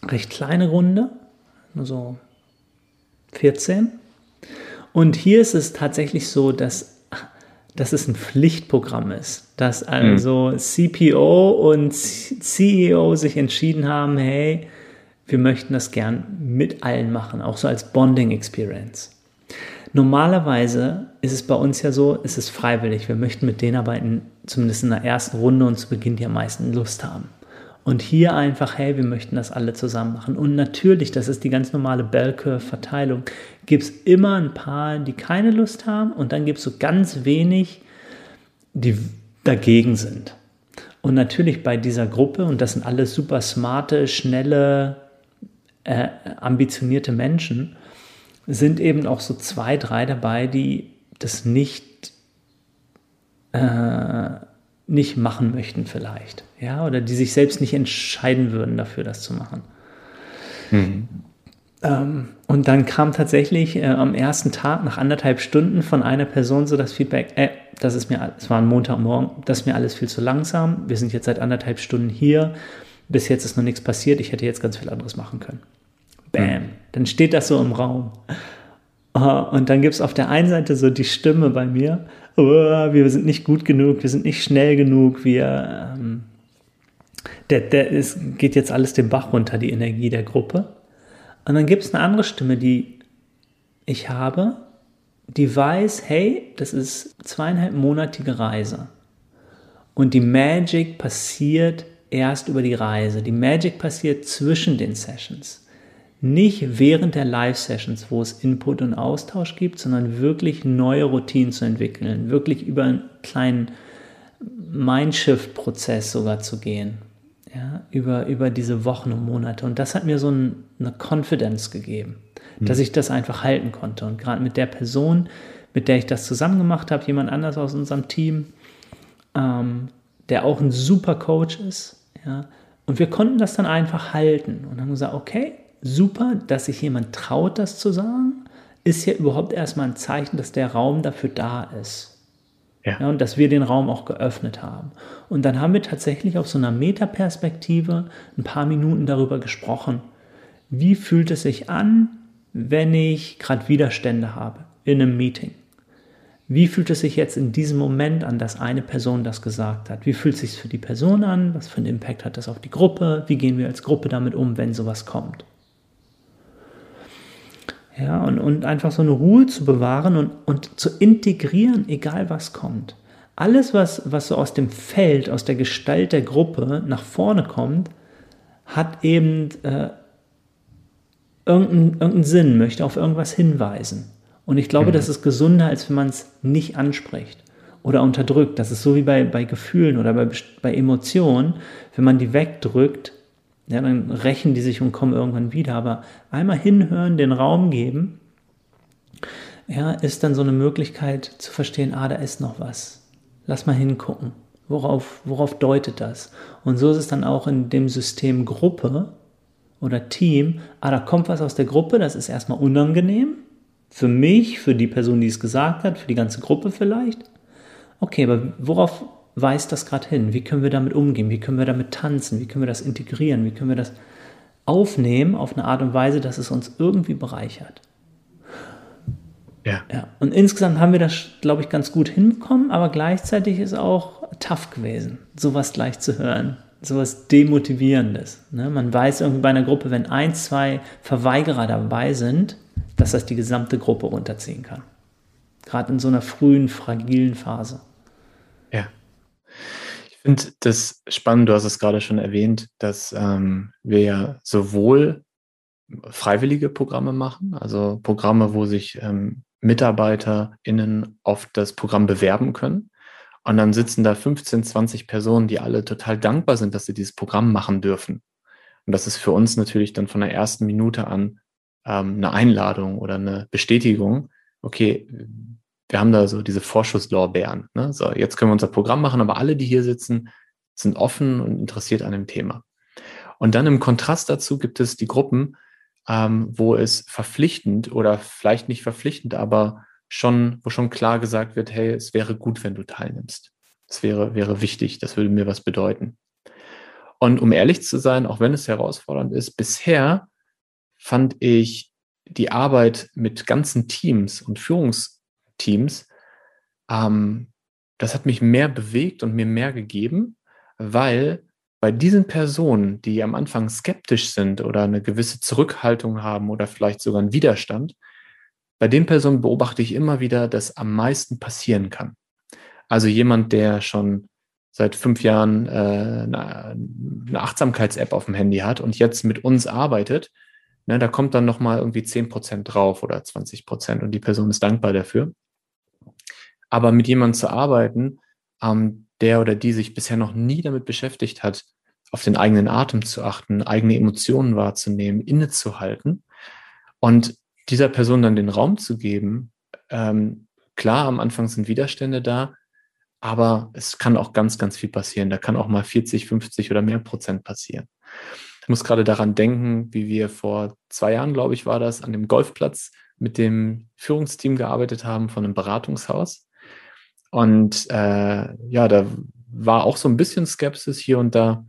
recht kleine Runde, nur so 14. Und hier ist es tatsächlich so, dass, dass es ein Pflichtprogramm ist, dass also mhm. CPO und CEO sich entschieden haben, hey, wir möchten das gern mit allen machen, auch so als Bonding Experience. Normalerweise ist es bei uns ja so, es ist freiwillig. Wir möchten mit denen arbeiten, zumindest in der ersten Runde und zu Beginn, die am meisten Lust haben. Und hier einfach, hey, wir möchten das alle zusammen machen. Und natürlich, das ist die ganz normale Bell Curve-Verteilung, gibt es immer ein paar, die keine Lust haben und dann gibt es so ganz wenig, die dagegen sind. Und natürlich bei dieser Gruppe, und das sind alles super smarte, schnelle, äh, ambitionierte Menschen, sind eben auch so zwei, drei dabei, die das nicht äh, nicht machen möchten vielleicht, ja, oder die sich selbst nicht entscheiden würden dafür, das zu machen. Mhm. Ähm, und dann kam tatsächlich äh, am ersten Tag nach anderthalb Stunden von einer Person so das Feedback, äh, das ist mir, es war ein Montagmorgen, das ist mir alles viel zu langsam, wir sind jetzt seit anderthalb Stunden hier, bis jetzt ist noch nichts passiert, ich hätte jetzt ganz viel anderes machen können. Bam, mhm. dann steht das so im Raum. Und dann gibt es auf der einen Seite so die Stimme bei mir, oh, wir sind nicht gut genug, wir sind nicht schnell genug, wir, ähm, der, der ist, geht jetzt alles den Bach runter, die Energie der Gruppe. Und dann gibt es eine andere Stimme, die ich habe, die weiß, hey, das ist zweieinhalb monatige Reise. Und die Magic passiert erst über die Reise. Die Magic passiert zwischen den Sessions. Nicht während der Live-Sessions, wo es Input und Austausch gibt, sondern wirklich neue Routinen zu entwickeln, wirklich über einen kleinen Mindshift-Prozess sogar zu gehen, ja, über, über diese Wochen und Monate. Und das hat mir so ein, eine Confidence gegeben, mhm. dass ich das einfach halten konnte. Und gerade mit der Person, mit der ich das zusammen gemacht habe, jemand anders aus unserem Team, ähm, der auch ein super Coach ist, ja, und wir konnten das dann einfach halten und haben gesagt, okay, super, dass sich jemand traut, das zu sagen, ist ja überhaupt erstmal ein Zeichen, dass der Raum dafür da ist. Ja. ja. und dass wir den Raum auch geöffnet haben. Und dann haben wir tatsächlich auf so einer Metaperspektive ein paar Minuten darüber gesprochen, wie fühlt es sich an, wenn ich gerade Widerstände habe in einem Meeting. Wie fühlt es sich jetzt in diesem Moment an, dass eine Person das gesagt hat? Wie fühlt es sich für die Person an? Was für einen Impact hat das auf die Gruppe? Wie gehen wir als Gruppe damit um, wenn sowas kommt? Ja, und, und einfach so eine Ruhe zu bewahren und, und zu integrieren, egal was kommt. Alles, was, was so aus dem Feld, aus der Gestalt der Gruppe nach vorne kommt, hat eben äh, irgendeinen, irgendeinen Sinn, möchte auf irgendwas hinweisen. Und ich glaube, mhm. das ist gesünder, als wenn man es nicht anspricht oder unterdrückt. Das ist so wie bei, bei Gefühlen oder bei, bei Emotionen. Wenn man die wegdrückt, ja, dann rächen die sich und kommen irgendwann wieder. Aber einmal hinhören, den Raum geben, ja, ist dann so eine Möglichkeit zu verstehen, ah, da ist noch was. Lass mal hingucken. Worauf, worauf deutet das? Und so ist es dann auch in dem System Gruppe oder Team. Ah, da kommt was aus der Gruppe, das ist erstmal unangenehm. Für mich, für die Person, die es gesagt hat, für die ganze Gruppe vielleicht. Okay, aber worauf weist das gerade hin? Wie können wir damit umgehen? Wie können wir damit tanzen? Wie können wir das integrieren? Wie können wir das aufnehmen auf eine Art und Weise, dass es uns irgendwie bereichert? Ja. ja. Und insgesamt haben wir das, glaube ich, ganz gut hinbekommen, aber gleichzeitig ist auch tough gewesen, sowas gleich zu hören. Sowas Demotivierendes. Ne? Man weiß irgendwie bei einer Gruppe, wenn ein, zwei Verweigerer dabei sind, dass das die gesamte Gruppe runterziehen kann. Gerade in so einer frühen, fragilen Phase.
Finde das spannend, du hast es gerade schon erwähnt, dass ähm, wir ja sowohl freiwillige Programme machen, also Programme, wo sich ähm, MitarbeiterInnen auf das Programm bewerben können. Und dann sitzen da 15, 20 Personen, die alle total dankbar sind, dass sie dieses Programm machen dürfen. Und das ist für uns natürlich dann von der ersten Minute an ähm, eine Einladung oder eine Bestätigung, okay, wir haben da so diese Vorschusslorbeeren. Ne? So, jetzt können wir unser Programm machen, aber alle, die hier sitzen, sind offen und interessiert an dem Thema. Und dann im Kontrast dazu gibt es die Gruppen, ähm, wo es verpflichtend oder vielleicht nicht verpflichtend, aber schon, wo schon klar gesagt wird, hey, es wäre gut, wenn du teilnimmst. Es wäre, wäre wichtig, das würde mir was bedeuten. Und um ehrlich zu sein, auch wenn es herausfordernd ist, bisher fand ich die Arbeit mit ganzen Teams und Führungsteams, ähm, das hat mich mehr bewegt und mir mehr gegeben, weil bei diesen Personen, die am Anfang skeptisch sind oder eine gewisse Zurückhaltung haben oder vielleicht sogar einen Widerstand, bei den Personen beobachte ich immer wieder, dass am meisten passieren kann. Also jemand, der schon seit fünf Jahren äh, eine, eine Achtsamkeits-App auf dem Handy hat und jetzt mit uns arbeitet, Ne, da kommt dann nochmal irgendwie 10% drauf oder 20% und die Person ist dankbar dafür. Aber mit jemandem zu arbeiten, ähm, der oder die sich bisher noch nie damit beschäftigt hat, auf den eigenen Atem zu achten, eigene Emotionen wahrzunehmen, innezuhalten und dieser Person dann den Raum zu geben, ähm, klar, am Anfang sind Widerstände da, aber es kann auch ganz, ganz viel passieren. Da kann auch mal 40, 50 oder mehr Prozent passieren. Ich muss gerade daran denken, wie wir vor zwei Jahren, glaube ich, war das, an dem Golfplatz mit dem Führungsteam gearbeitet haben von einem Beratungshaus. Und äh, ja, da war auch so ein bisschen Skepsis hier und da.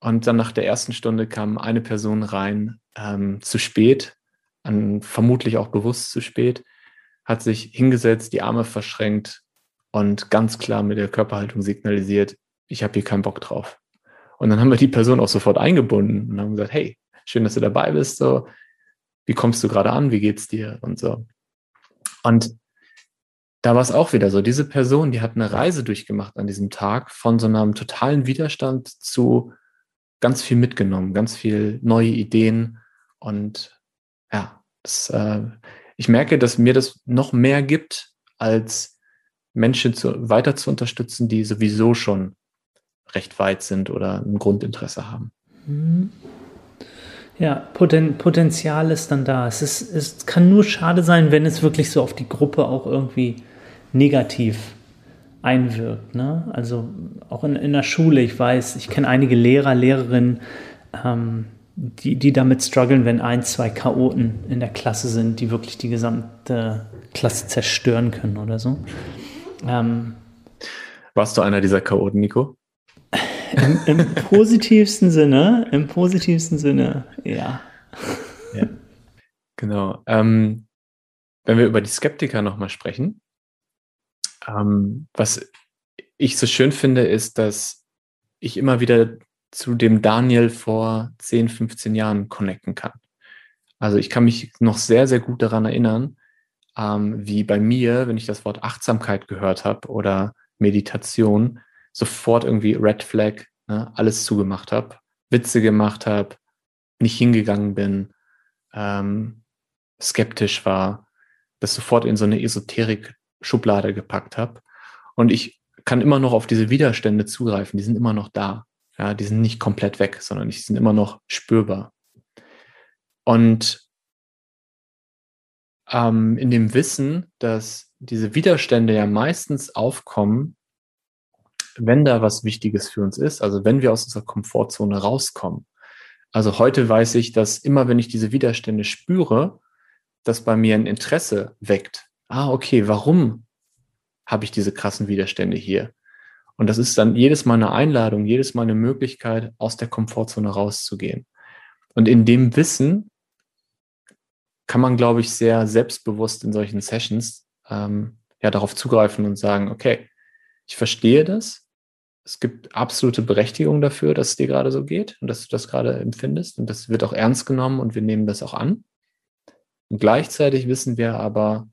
Und dann nach der ersten Stunde kam eine Person rein, ähm, zu spät, an, vermutlich auch bewusst zu spät, hat sich hingesetzt, die Arme verschränkt und ganz klar mit der Körperhaltung signalisiert, ich habe hier keinen Bock drauf. Und dann haben wir die Person auch sofort eingebunden und haben gesagt, hey, schön, dass du dabei bist. So, wie kommst du gerade an? Wie geht's dir? Und so. Und da war es auch wieder so. Diese Person, die hat eine Reise durchgemacht an diesem Tag von so einem totalen Widerstand zu ganz viel mitgenommen, ganz viel neue Ideen. Und ja, das, äh, ich merke, dass mir das noch mehr gibt, als Menschen zu, weiter zu unterstützen, die sowieso schon recht weit sind oder ein Grundinteresse haben. Mhm.
Ja, Poten Potenzial ist dann da. Es, ist, es kann nur schade sein, wenn es wirklich so auf die Gruppe auch irgendwie negativ einwirkt. Ne? Also auch in, in der Schule, ich weiß, ich kenne einige Lehrer, Lehrerinnen, ähm, die, die damit strugglen, wenn ein, zwei Chaoten in der Klasse sind, die wirklich die gesamte Klasse zerstören können oder so. Ähm,
Warst du einer dieser Chaoten, Nico?
Im, Im, positivsten Sinne, im positivsten Sinne, ja. ja.
Genau. Ähm, wenn wir über die Skeptiker nochmal sprechen, ähm, was ich so schön finde, ist, dass ich immer wieder zu dem Daniel vor 10, 15 Jahren connecten kann. Also ich kann mich noch sehr, sehr gut daran erinnern, ähm, wie bei mir, wenn ich das Wort Achtsamkeit gehört habe oder Meditation, sofort irgendwie Red Flag, ne, alles zugemacht habe, Witze gemacht habe, nicht hingegangen bin, ähm, skeptisch war, das sofort in so eine Esoterik-Schublade gepackt habe. Und ich kann immer noch auf diese Widerstände zugreifen, die sind immer noch da. Ja, die sind nicht komplett weg, sondern die sind immer noch spürbar. Und ähm, in dem Wissen, dass diese Widerstände ja meistens aufkommen, wenn da was Wichtiges für uns ist, also wenn wir aus unserer Komfortzone rauskommen. Also heute weiß ich, dass immer wenn ich diese Widerstände spüre, das bei mir ein Interesse weckt. Ah, okay, warum habe ich diese krassen Widerstände hier? Und das ist dann jedes Mal eine Einladung, jedes Mal eine Möglichkeit, aus der Komfortzone rauszugehen. Und in dem Wissen kann man, glaube ich, sehr selbstbewusst in solchen Sessions ähm, ja darauf zugreifen und sagen, okay, ich verstehe das. Es gibt absolute Berechtigung dafür, dass es dir gerade so geht und dass du das gerade empfindest. Und das wird auch ernst genommen und wir nehmen das auch an. Und gleichzeitig wissen wir aber,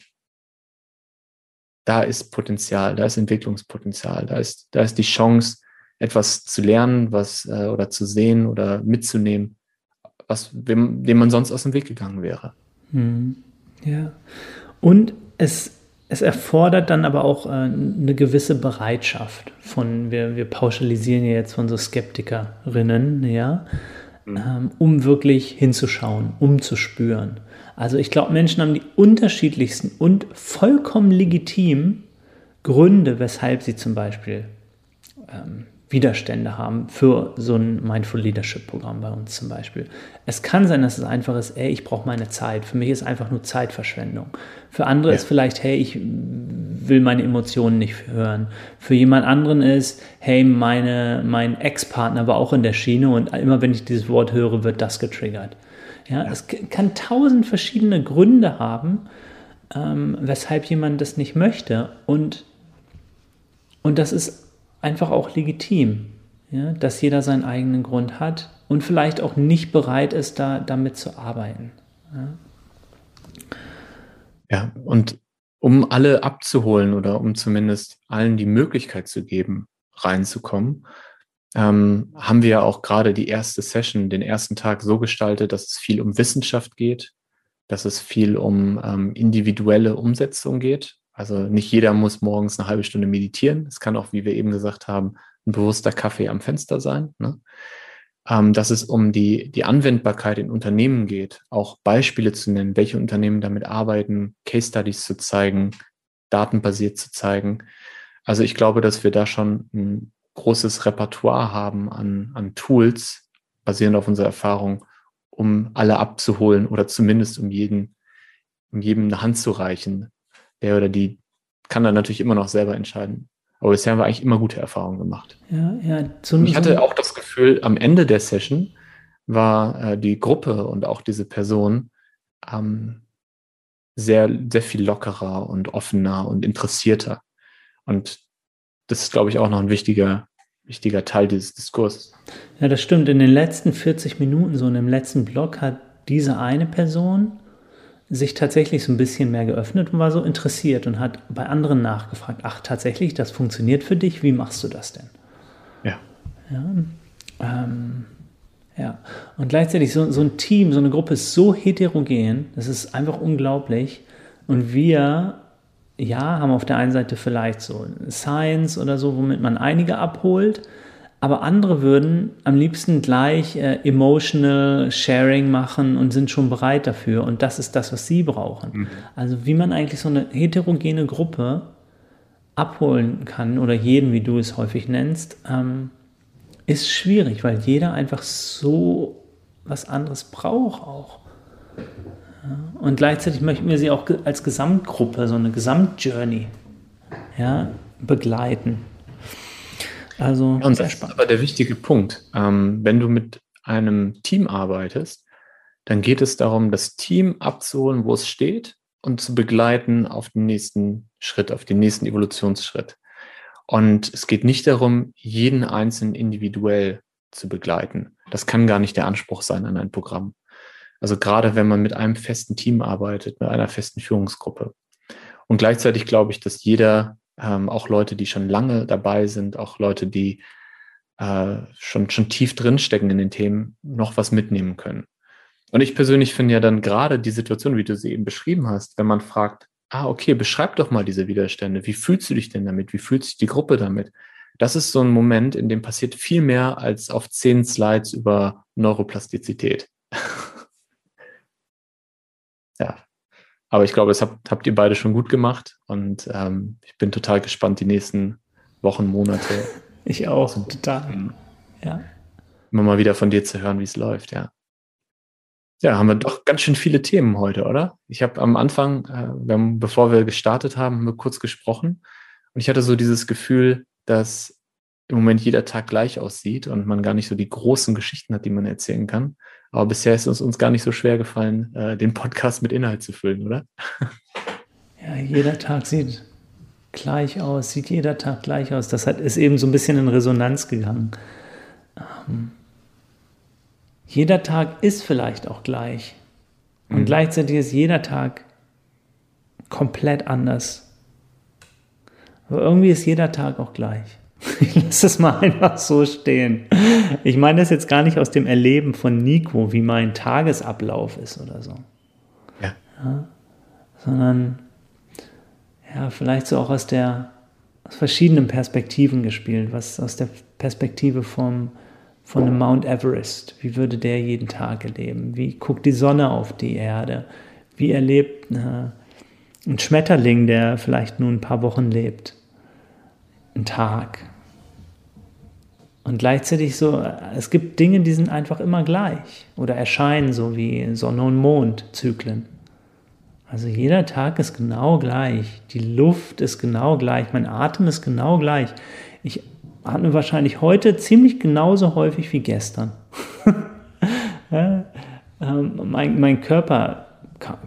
da ist Potenzial, da ist Entwicklungspotenzial, da ist, da ist die Chance, etwas zu lernen, was äh, oder zu sehen oder mitzunehmen, was dem, dem man sonst aus dem Weg gegangen wäre.
Hm. Ja. Und es, es erfordert dann aber auch äh, eine gewisse Bereitschaft von, wir, wir pauschalisieren ja jetzt von so Skeptikerinnen, ja. Ähm, um wirklich hinzuschauen, um zu spüren. Also ich glaube, Menschen haben die unterschiedlichsten und vollkommen legitim Gründe, weshalb sie zum Beispiel ähm, Widerstände haben für so ein Mindful Leadership Programm bei uns zum Beispiel. Es kann sein, dass es einfach ist, ey, ich brauche meine Zeit. Für mich ist einfach nur Zeitverschwendung. Für andere ja. ist vielleicht, hey, ich will meine Emotionen nicht hören. Für jemand anderen ist, hey, meine, mein Ex-Partner war auch in der Schiene und immer wenn ich dieses Wort höre, wird das getriggert. Ja, ja. es kann tausend verschiedene Gründe haben, ähm, weshalb jemand das nicht möchte. Und, und das ist einfach auch legitim, ja, dass jeder seinen eigenen Grund hat und vielleicht auch nicht bereit ist, da, damit zu arbeiten.
Ja. ja, und um alle abzuholen oder um zumindest allen die Möglichkeit zu geben, reinzukommen, ähm, haben wir ja auch gerade die erste Session, den ersten Tag so gestaltet, dass es viel um Wissenschaft geht, dass es viel um ähm, individuelle Umsetzung geht. Also nicht jeder muss morgens eine halbe Stunde meditieren. Es kann auch, wie wir eben gesagt haben, ein bewusster Kaffee am Fenster sein. Ne? Ähm, dass es um die, die Anwendbarkeit in Unternehmen geht, auch Beispiele zu nennen, welche Unternehmen damit arbeiten, Case Studies zu zeigen, datenbasiert zu zeigen. Also ich glaube, dass wir da schon ein großes Repertoire haben an, an Tools, basierend auf unserer Erfahrung, um alle abzuholen oder zumindest um jeden, um jedem eine Hand zu reichen, der oder die kann dann natürlich immer noch selber entscheiden. Aber bisher haben wir eigentlich immer gute Erfahrungen gemacht.
Ja, ja.
So, ich hatte auch das Gefühl, am Ende der Session war äh, die Gruppe und auch diese Person ähm, sehr, sehr viel lockerer und offener und interessierter. Und das ist, glaube ich, auch noch ein wichtiger, wichtiger Teil dieses Diskurses.
Ja, das stimmt. In den letzten 40 Minuten, so in dem letzten Block, hat diese eine Person sich tatsächlich so ein bisschen mehr geöffnet und war so interessiert und hat bei anderen nachgefragt, ach tatsächlich, das funktioniert für dich, wie machst du das denn?
Ja.
Ja, ähm, ja. und gleichzeitig so, so ein Team, so eine Gruppe ist so heterogen, das ist einfach unglaublich und wir, ja, haben auf der einen Seite vielleicht so Science oder so, womit man einige abholt, aber andere würden am liebsten gleich äh, emotional Sharing machen und sind schon bereit dafür. Und das ist das, was sie brauchen. Mhm. Also wie man eigentlich so eine heterogene Gruppe abholen kann oder jeden, wie du es häufig nennst, ähm, ist schwierig, weil jeder einfach so was anderes braucht auch. Ja, und gleichzeitig möchten wir sie auch als Gesamtgruppe, so eine Gesamtjourney. Ja, begleiten. Also,
ja, und das ist aber der wichtige Punkt. Ähm, wenn du mit einem Team arbeitest, dann geht es darum, das Team abzuholen, wo es steht und zu begleiten auf den nächsten Schritt, auf den nächsten Evolutionsschritt. Und es geht nicht darum, jeden Einzelnen individuell zu begleiten. Das kann gar nicht der Anspruch sein an ein Programm. Also gerade wenn man mit einem festen Team arbeitet, mit einer festen Führungsgruppe. Und gleichzeitig glaube ich, dass jeder, ähm, auch Leute, die schon lange dabei sind, auch Leute, die äh, schon, schon tief drinstecken in den Themen, noch was mitnehmen können. Und ich persönlich finde ja dann gerade die Situation, wie du sie eben beschrieben hast, wenn man fragt, ah, okay, beschreib doch mal diese Widerstände. Wie fühlst du dich denn damit? Wie fühlt sich die Gruppe damit? Das ist so ein Moment, in dem passiert viel mehr als auf zehn Slides über Neuroplastizität. ja. Aber ich glaube, das habt, habt ihr beide schon gut gemacht und ähm, ich bin total gespannt, die nächsten Wochen, Monate.
Ich auch, total. Ja.
Immer mal wieder von dir zu hören, wie es läuft, ja. Ja, haben wir doch ganz schön viele Themen heute, oder? Ich habe am Anfang, äh, wir haben, bevor wir gestartet haben, haben wir kurz gesprochen und ich hatte so dieses Gefühl, dass im Moment jeder Tag gleich aussieht und man gar nicht so die großen Geschichten hat, die man erzählen kann. Aber bisher ist es uns gar nicht so schwer gefallen, äh, den Podcast mit Inhalt zu füllen, oder?
Ja, jeder Tag sieht gleich aus, sieht jeder Tag gleich aus. Das hat, ist eben so ein bisschen in Resonanz gegangen. Ähm, jeder Tag ist vielleicht auch gleich. Und mhm. gleichzeitig ist jeder Tag komplett anders. Aber irgendwie ist jeder Tag auch gleich. Ich lasse es mal einfach so stehen. Ich meine das jetzt gar nicht aus dem Erleben von Nico, wie mein Tagesablauf ist oder so.
Ja.
ja sondern ja, vielleicht so auch aus der aus verschiedenen Perspektiven gespielt, was aus der Perspektive vom von einem Mount Everest. Wie würde der jeden Tag erleben? Wie guckt die Sonne auf die Erde? Wie erlebt äh, ein Schmetterling, der vielleicht nur ein paar Wochen lebt? Ein Tag. Und gleichzeitig so, es gibt Dinge, die sind einfach immer gleich oder erscheinen so wie Sonne- und Mondzyklen. Also jeder Tag ist genau gleich, die Luft ist genau gleich, mein Atem ist genau gleich. Ich atme wahrscheinlich heute ziemlich genauso häufig wie gestern. ähm, mein, mein Körper,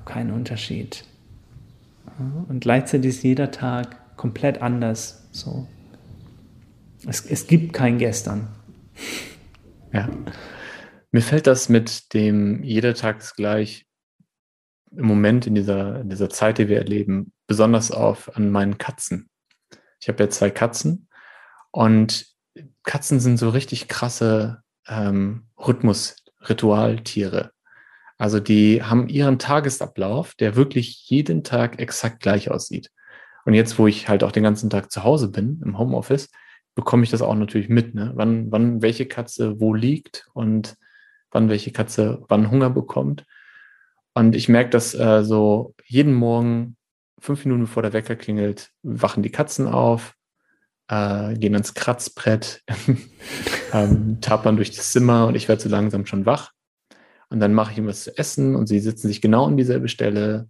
kein Unterschied. Und gleichzeitig ist jeder Tag komplett anders. So. Es, es gibt kein Gestern.
Ja. Mir fällt das mit dem jeder Tag ist gleich im Moment in dieser, in dieser Zeit, die wir erleben, besonders auf an meinen Katzen. Ich habe ja zwei Katzen und Katzen sind so richtig krasse ähm, Rhythmus-Ritualtiere. Also die haben ihren Tagesablauf, der wirklich jeden Tag exakt gleich aussieht. Und jetzt, wo ich halt auch den ganzen Tag zu Hause bin, im Homeoffice, bekomme ich das auch natürlich mit, ne? wann, wann welche Katze wo liegt und wann welche Katze wann Hunger bekommt. Und ich merke, dass äh, so jeden Morgen, fünf Minuten bevor der Wecker klingelt, wachen die Katzen auf, äh, gehen ans Kratzbrett, ähm, tapern durch das Zimmer und ich werde so langsam schon wach. Und dann mache ich ihm was zu essen und sie sitzen sich genau an dieselbe Stelle.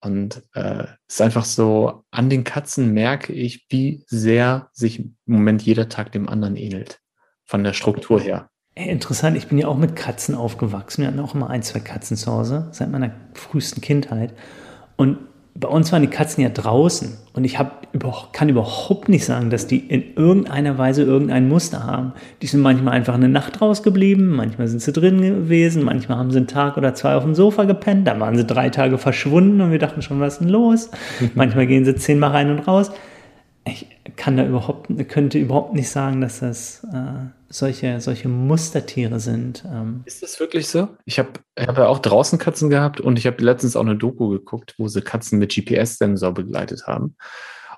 Und äh, ist einfach so, an den Katzen merke ich, wie sehr sich im Moment jeder Tag dem anderen ähnelt. Von der Struktur her.
Interessant, ich bin ja auch mit Katzen aufgewachsen. Wir hatten auch immer ein, zwei Katzen zu Hause, seit meiner frühesten Kindheit. Und bei uns waren die Katzen ja draußen und ich hab, kann überhaupt nicht sagen, dass die in irgendeiner Weise irgendein Muster haben. Die sind manchmal einfach eine Nacht rausgeblieben, manchmal sind sie drin gewesen, manchmal haben sie einen Tag oder zwei auf dem Sofa gepennt, dann waren sie drei Tage verschwunden und wir dachten schon, was ist denn los? manchmal gehen sie zehnmal rein und raus. Ich kann da überhaupt, könnte überhaupt nicht sagen, dass das äh, solche, solche Mustertiere sind. Ähm.
Ist das wirklich so? Ich habe hab ja auch draußen Katzen gehabt und ich habe letztens auch eine Doku geguckt, wo sie Katzen mit GPS-Sensor begleitet haben.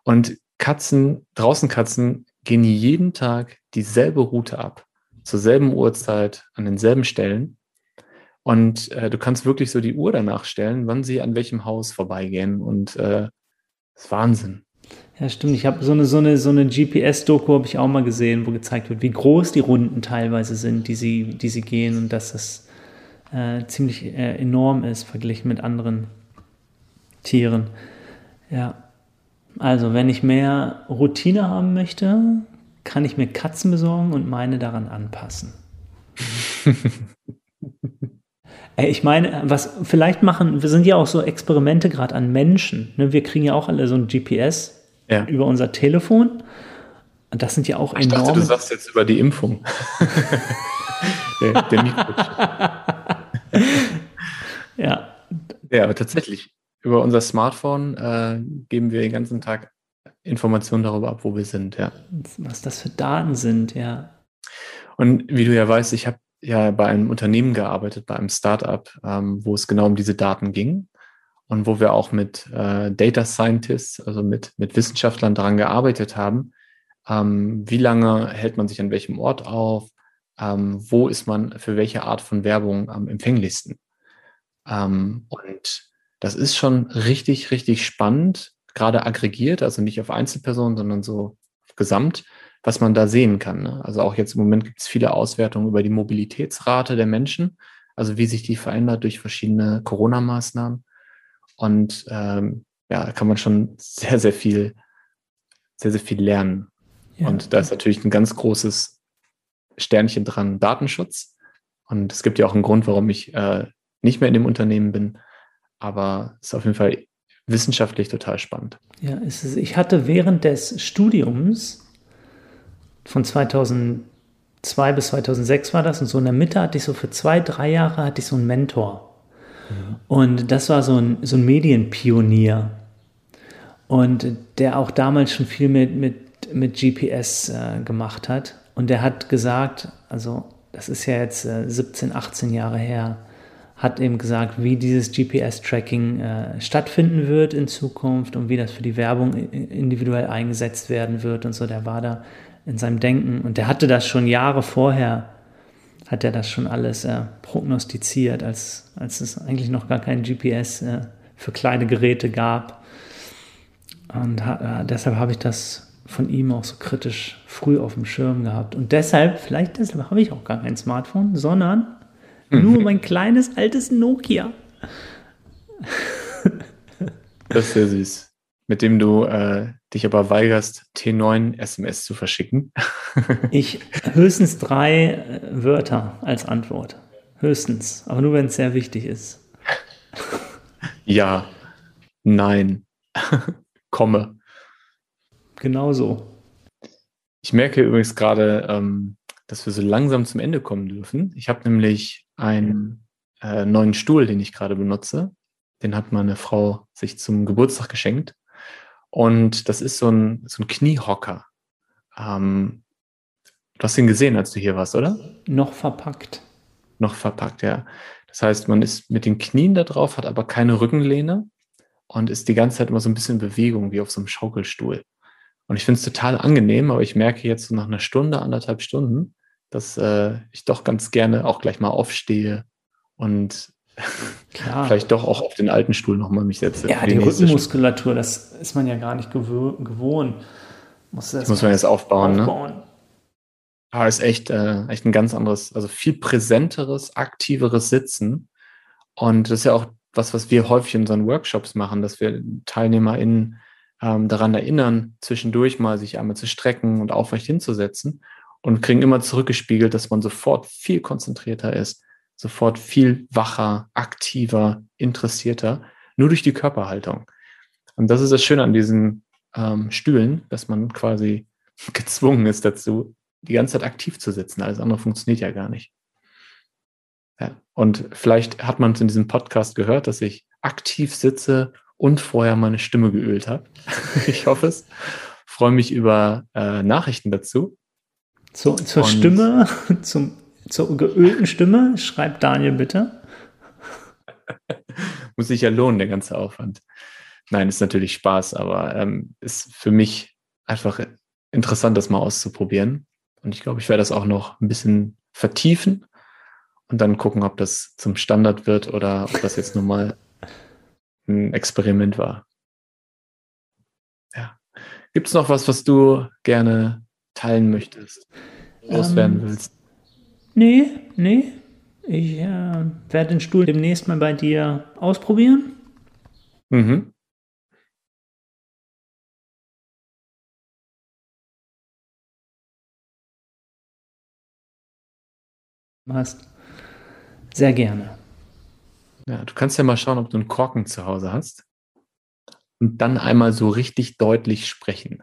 Und Katzen, draußen Katzen gehen jeden Tag dieselbe Route ab, zur selben Uhrzeit, an denselben Stellen. Und äh, du kannst wirklich so die Uhr danach stellen, wann sie an welchem Haus vorbeigehen. Und äh, das ist Wahnsinn.
Ja, stimmt. Ich habe so eine, so eine, so eine GPS-Doku habe ich auch mal gesehen, wo gezeigt wird, wie groß die Runden teilweise sind, die sie, die sie gehen und dass das äh, ziemlich äh, enorm ist verglichen mit anderen Tieren. Ja. Also, wenn ich mehr Routine haben möchte, kann ich mir Katzen besorgen und meine daran anpassen. ich meine, was vielleicht machen, wir sind ja auch so Experimente gerade an Menschen. Ne? Wir kriegen ja auch alle so ein GPS ja. über unser Telefon. Und das sind ja auch
ich enorme. Ich dachte, du sagst jetzt über die Impfung. der, der
ja.
Ja, aber tatsächlich. Über unser Smartphone äh, geben wir den ganzen Tag Informationen darüber ab, wo wir sind, ja.
Was das für Daten sind, ja.
Und wie du ja weißt, ich habe ja bei einem Unternehmen gearbeitet, bei einem Startup, ähm, wo es genau um diese Daten ging und wo wir auch mit äh, Data Scientists, also mit, mit Wissenschaftlern daran gearbeitet haben, ähm, wie lange hält man sich an welchem Ort auf, ähm, wo ist man für welche Art von Werbung am empfänglichsten. Ähm, und das ist schon richtig, richtig spannend, gerade aggregiert, also nicht auf Einzelpersonen, sondern so gesamt, was man da sehen kann. Ne? Also auch jetzt im Moment gibt es viele Auswertungen über die Mobilitätsrate der Menschen, also wie sich die verändert durch verschiedene Corona-Maßnahmen. Und ähm, ja, da kann man schon sehr, sehr viel, sehr, sehr viel lernen. Ja. Und da ist natürlich ein ganz großes Sternchen dran, Datenschutz. Und es gibt ja auch einen Grund, warum ich äh, nicht mehr in dem Unternehmen bin. Aber es ist auf jeden Fall wissenschaftlich total spannend.
Ja, ist es. Ich hatte während des Studiums von 2002 bis 2006 war das und so in der Mitte hatte ich so für zwei, drei Jahre hatte ich so einen Mentor. Und das war so ein, so ein Medienpionier. Und der auch damals schon viel mit, mit, mit GPS äh, gemacht hat. Und der hat gesagt, also das ist ja jetzt äh, 17, 18 Jahre her, hat eben gesagt, wie dieses GPS-Tracking äh, stattfinden wird in Zukunft und wie das für die Werbung individuell eingesetzt werden wird und so. Der war da in seinem Denken und der hatte das schon Jahre vorher, hat er das schon alles äh, prognostiziert, als, als es eigentlich noch gar kein GPS äh, für kleine Geräte gab. Und äh, deshalb habe ich das von ihm auch so kritisch früh auf dem Schirm gehabt. Und deshalb, vielleicht deshalb habe ich auch gar kein Smartphone, sondern nur mein kleines altes Nokia.
Das ist sehr süß. Mit dem du äh, dich aber weigerst, T9 SMS zu verschicken.
ich höchstens drei äh, Wörter als Antwort. Höchstens. Aber nur wenn es sehr wichtig ist.
Ja. Nein. Komme.
Genau so.
Ich merke übrigens gerade, ähm, dass wir so langsam zum Ende kommen dürfen. Ich habe nämlich einen äh, neuen Stuhl, den ich gerade benutze. Den hat meine Frau sich zum Geburtstag geschenkt. Und das ist so ein, so ein Kniehocker. Ähm, du hast ihn gesehen, als du hier warst, oder?
Noch verpackt.
Noch verpackt, ja. Das heißt, man ist mit den Knien da drauf, hat aber keine Rückenlehne und ist die ganze Zeit immer so ein bisschen in Bewegung, wie auf so einem Schaukelstuhl. Und ich finde es total angenehm, aber ich merke jetzt so nach einer Stunde, anderthalb Stunden, dass äh, ich doch ganz gerne auch gleich mal aufstehe und Klar. vielleicht doch auch auf den alten Stuhl nochmal mich setze.
Ja, die, Rückenmuskulatur, das ist man ja gar nicht gewohnt.
Muss das muss man jetzt aufbauen, ne? aufbauen. ne? Aber ist echt, äh, echt ein ganz anderes, also viel präsenteres, aktiveres Sitzen. Und das ist ja auch was, was wir häufig in unseren Workshops machen, dass wir TeilnehmerInnen ähm, daran erinnern, zwischendurch mal sich einmal zu strecken und aufrecht hinzusetzen und kriegen immer zurückgespiegelt, dass man sofort viel konzentrierter ist, sofort viel wacher, aktiver, interessierter, nur durch die Körperhaltung. Und das ist das Schöne an diesen ähm, Stühlen, dass man quasi gezwungen ist dazu, die ganze Zeit aktiv zu sitzen. Alles andere funktioniert ja gar nicht. Ja. Und vielleicht hat man es in diesem Podcast gehört, dass ich aktiv sitze und vorher meine Stimme geölt habe. ich hoffe es. Freue mich über äh, Nachrichten dazu.
Zu, zur und Stimme, zum, zur geölten Stimme, schreibt Daniel bitte.
Muss sich ja lohnen, der ganze Aufwand. Nein, ist natürlich Spaß, aber ähm, ist für mich einfach interessant, das mal auszuprobieren. Und ich glaube, ich werde das auch noch ein bisschen vertiefen und dann gucken, ob das zum Standard wird oder ob das jetzt nur mal ein Experiment war. Ja. Gibt es noch was, was du gerne teilen möchtest, loswerden ähm, willst?
Nee, nee. Ich äh, werde den Stuhl demnächst mal bei dir ausprobieren. Mhm. Hast. Sehr gerne.
Ja, du kannst ja mal schauen, ob du einen Korken zu Hause hast. Und dann einmal so richtig deutlich sprechen.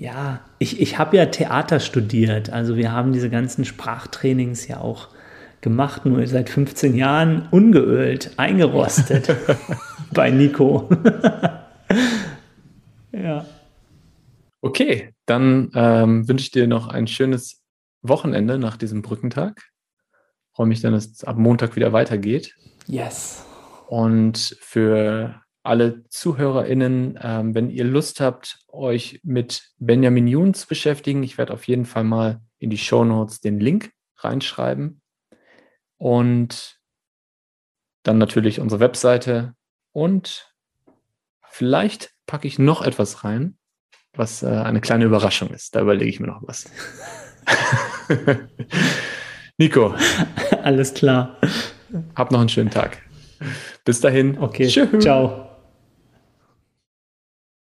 Ja, ich, ich habe ja Theater studiert. Also wir haben diese ganzen Sprachtrainings ja auch gemacht, nur seit 15 Jahren ungeölt, eingerostet bei Nico. ja.
Okay, dann ähm, wünsche ich dir noch ein schönes Wochenende nach diesem Brückentag. Freue mich dann, dass es ab Montag wieder weitergeht.
Yes.
Und für alle ZuhörerInnen, ähm, wenn ihr Lust habt, euch mit Benjamin Jun zu beschäftigen, ich werde auf jeden Fall mal in die Show Notes den Link reinschreiben. Und dann natürlich unsere Webseite und vielleicht packe ich noch etwas rein, was äh, eine kleine Überraschung ist. Da überlege ich mir noch was. Nico.
Alles klar.
Hab noch einen schönen Tag. Bis dahin.
Okay. Tschüss. Ciao.